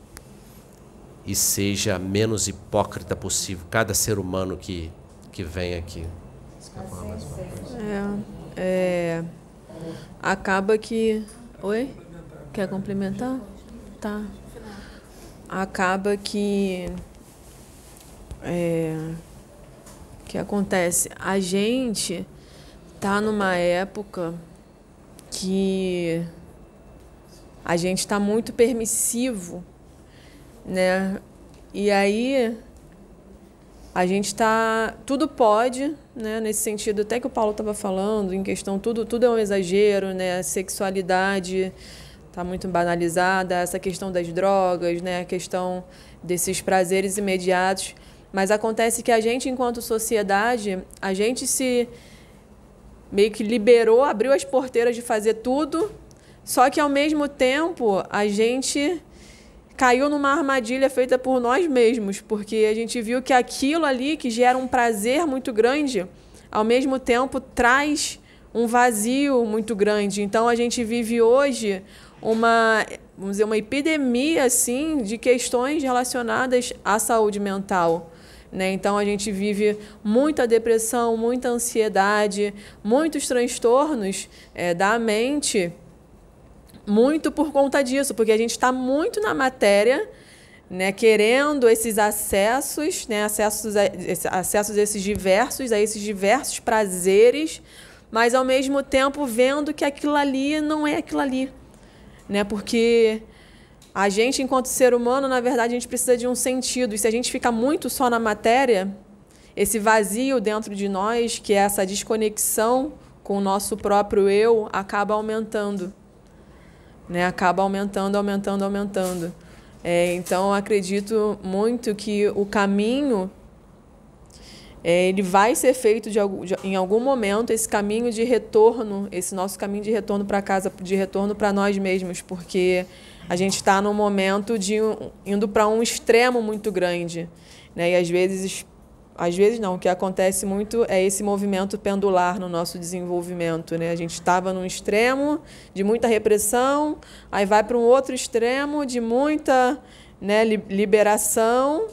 e seja menos hipócrita possível cada ser humano que, que vem aqui. É, é, acaba que. Oi? Quer complementar? Tá. Acaba que. É, que acontece? A gente tá numa época que a gente está muito permissivo, né? E aí a gente está tudo pode, né? Nesse sentido, até que o Paulo estava falando, em questão tudo tudo é um exagero, né? Sexualidade está muito banalizada, essa questão das drogas, né, a questão desses prazeres imediatos. Mas acontece que a gente, enquanto sociedade, a gente se meio que liberou, abriu as porteiras de fazer tudo, só que ao mesmo tempo a gente caiu numa armadilha feita por nós mesmos, porque a gente viu que aquilo ali que gera um prazer muito grande, ao mesmo tempo traz um vazio muito grande. Então a gente vive hoje uma, vamos dizer, uma epidemia assim de questões relacionadas à saúde mental. Né? Então a gente vive muita depressão, muita ansiedade, muitos transtornos é, da mente, muito por conta disso, porque a gente está muito na matéria, né, querendo esses acessos, né, acessos a, acessos a esses diversos, a esses diversos prazeres, mas ao mesmo tempo vendo que aquilo ali não é aquilo ali, né? Porque a gente, enquanto ser humano, na verdade, a gente precisa de um sentido. E se a gente fica muito só na matéria, esse vazio dentro de nós, que é essa desconexão com o nosso próprio eu, acaba aumentando. Né? Acaba aumentando, aumentando, aumentando. É, então, acredito muito que o caminho é, ele vai ser feito de, de, em algum momento esse caminho de retorno, esse nosso caminho de retorno para casa, de retorno para nós mesmos, porque a gente está num momento de indo para um extremo muito grande, né? E às vezes, às vezes não, o que acontece muito é esse movimento pendular no nosso desenvolvimento, né? A gente estava num extremo de muita repressão, aí vai para um outro extremo de muita né, liberação,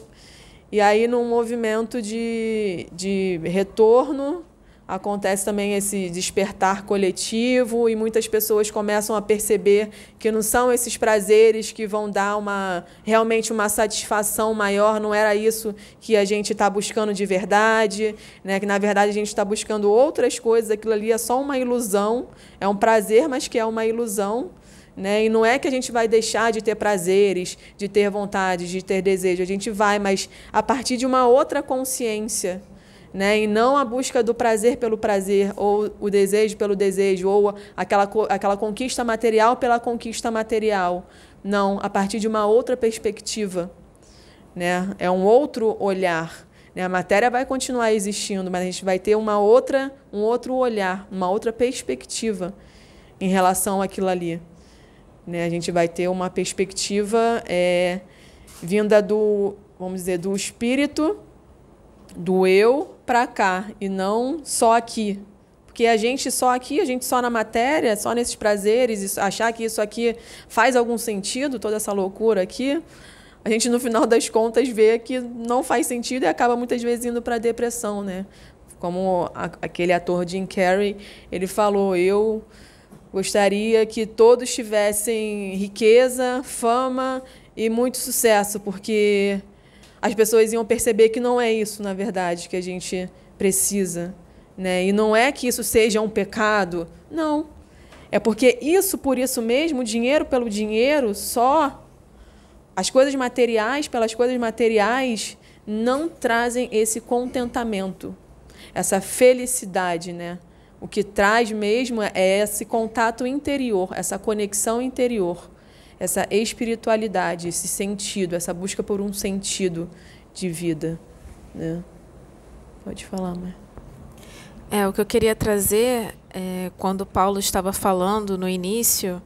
e aí num movimento de, de retorno acontece também esse despertar coletivo e muitas pessoas começam a perceber que não são esses prazeres que vão dar uma realmente uma satisfação maior, não era isso que a gente está buscando de verdade, né? que na verdade a gente está buscando outras coisas, aquilo ali é só uma ilusão, é um prazer, mas que é uma ilusão. Né? E não é que a gente vai deixar de ter prazeres, de ter vontade, de ter desejo, a gente vai, mas a partir de uma outra consciência né? E não a busca do prazer pelo prazer, ou o desejo pelo desejo, ou aquela, aquela conquista material pela conquista material. Não, a partir de uma outra perspectiva. Né? É um outro olhar. Né? A matéria vai continuar existindo, mas a gente vai ter uma outra, um outro olhar, uma outra perspectiva em relação àquilo ali. Né? A gente vai ter uma perspectiva é, vinda do, vamos dizer, do espírito do eu para cá e não só aqui. Porque a gente só aqui, a gente só na matéria, só nesses prazeres, achar que isso aqui faz algum sentido, toda essa loucura aqui, a gente no final das contas vê que não faz sentido e acaba muitas vezes indo para a depressão, né? Como a, aquele ator Jim Carrey, ele falou, eu gostaria que todos tivessem riqueza, fama e muito sucesso, porque as pessoas iam perceber que não é isso, na verdade, que a gente precisa. Né? E não é que isso seja um pecado, não. É porque isso, por isso mesmo, dinheiro pelo dinheiro, só as coisas materiais pelas coisas materiais não trazem esse contentamento, essa felicidade, né? O que traz mesmo é esse contato interior, essa conexão interior essa espiritualidade, esse sentido, essa busca por um sentido de vida. Né? Pode falar, mãe. É, o que eu queria trazer, é, quando Paulo estava falando no início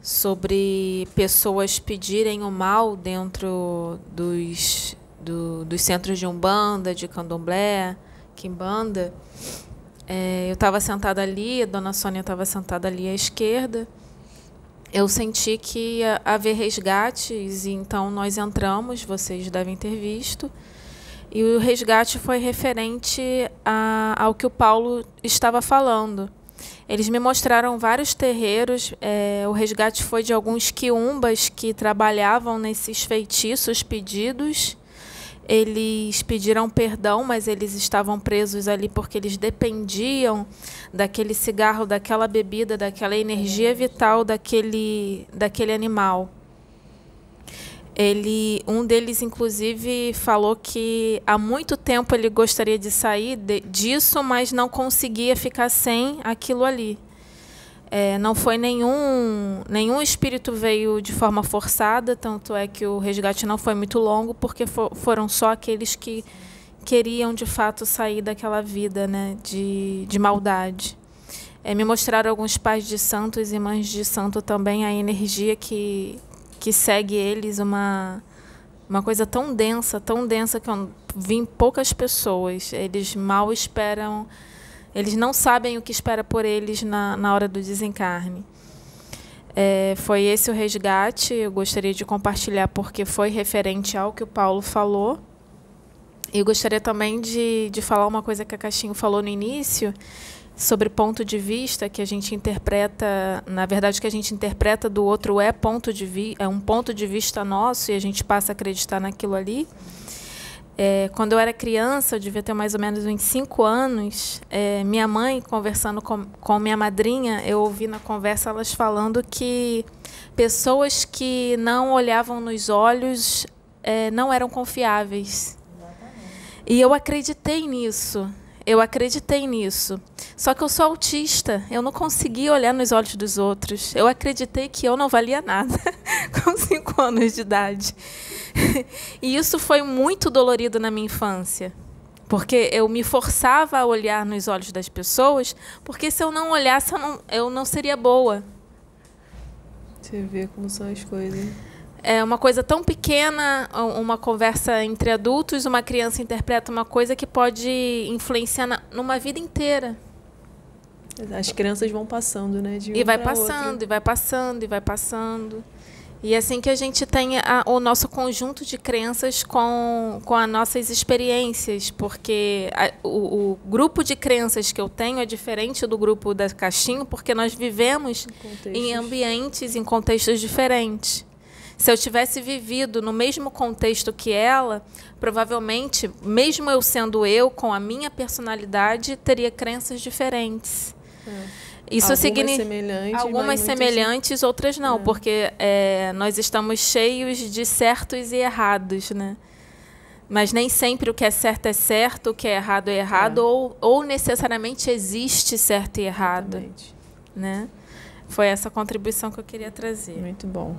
sobre pessoas pedirem o mal dentro dos, do, dos centros de Umbanda, de Candomblé, Quimbanda, é, eu estava sentada ali, a dona Sônia estava sentada ali à esquerda, eu senti que ia haver resgates, e então nós entramos, vocês devem ter visto, e o resgate foi referente a, ao que o Paulo estava falando. Eles me mostraram vários terreiros. É, o resgate foi de alguns quiumbas que trabalhavam nesses feitiços pedidos eles pediram perdão, mas eles estavam presos ali porque eles dependiam daquele cigarro, daquela bebida, daquela energia vital daquele, daquele animal. Ele, um deles, inclusive, falou que há muito tempo ele gostaria de sair de, disso, mas não conseguia ficar sem aquilo ali. É, não foi nenhum nenhum espírito veio de forma forçada, tanto é que o resgate não foi muito longo, porque for, foram só aqueles que queriam de fato sair daquela vida né, de, de maldade. É, me mostraram alguns pais de santos e mães de santo também, a energia que, que segue eles, uma, uma coisa tão densa, tão densa que eu vi em poucas pessoas. Eles mal esperam eles não sabem o que espera por eles na, na hora do desencarne. É, foi esse o resgate. Eu gostaria de compartilhar porque foi referente ao que o Paulo falou. E gostaria também de, de falar uma coisa que a Caixinho falou no início, sobre ponto de vista que a gente interpreta, na verdade, que a gente interpreta do outro é ponto de vi, é um ponto de vista nosso e a gente passa a acreditar naquilo ali. É, quando eu era criança, eu devia ter mais ou menos uns 5 anos, é, minha mãe, conversando com, com minha madrinha, eu ouvi na conversa elas falando que pessoas que não olhavam nos olhos é, não eram confiáveis. E eu acreditei nisso. Eu acreditei nisso. Só que eu sou autista, eu não conseguia olhar nos olhos dos outros. Eu acreditei que eu não valia nada com cinco anos de idade. e isso foi muito dolorido na minha infância. Porque eu me forçava a olhar nos olhos das pessoas, porque se eu não olhasse, eu não, eu não seria boa. Você vê como são as coisas. É uma coisa tão pequena, uma conversa entre adultos, uma criança interpreta uma coisa que pode influenciar na, numa vida inteira. As crianças vão passando, né? e vai passando, outra. e vai passando, e vai passando. E assim que a gente tem a, o nosso conjunto de crenças com, com as nossas experiências, porque a, o, o, grupo de crenças que eu tenho é diferente do grupo da Caixinho, porque nós vivemos em, em ambientes, em contextos diferentes. Se eu tivesse vivido no mesmo contexto que ela, provavelmente, mesmo eu sendo eu, com a minha personalidade, teria crenças diferentes. É. Isso algumas significa semelhantes, algumas semelhantes, outras não, é. porque é, nós estamos cheios de certos e errados, né? Mas nem sempre o que é certo é certo, o que é errado é errado, é. Ou, ou necessariamente existe certo e errado, Exatamente. né? Foi essa contribuição que eu queria trazer. Muito bom.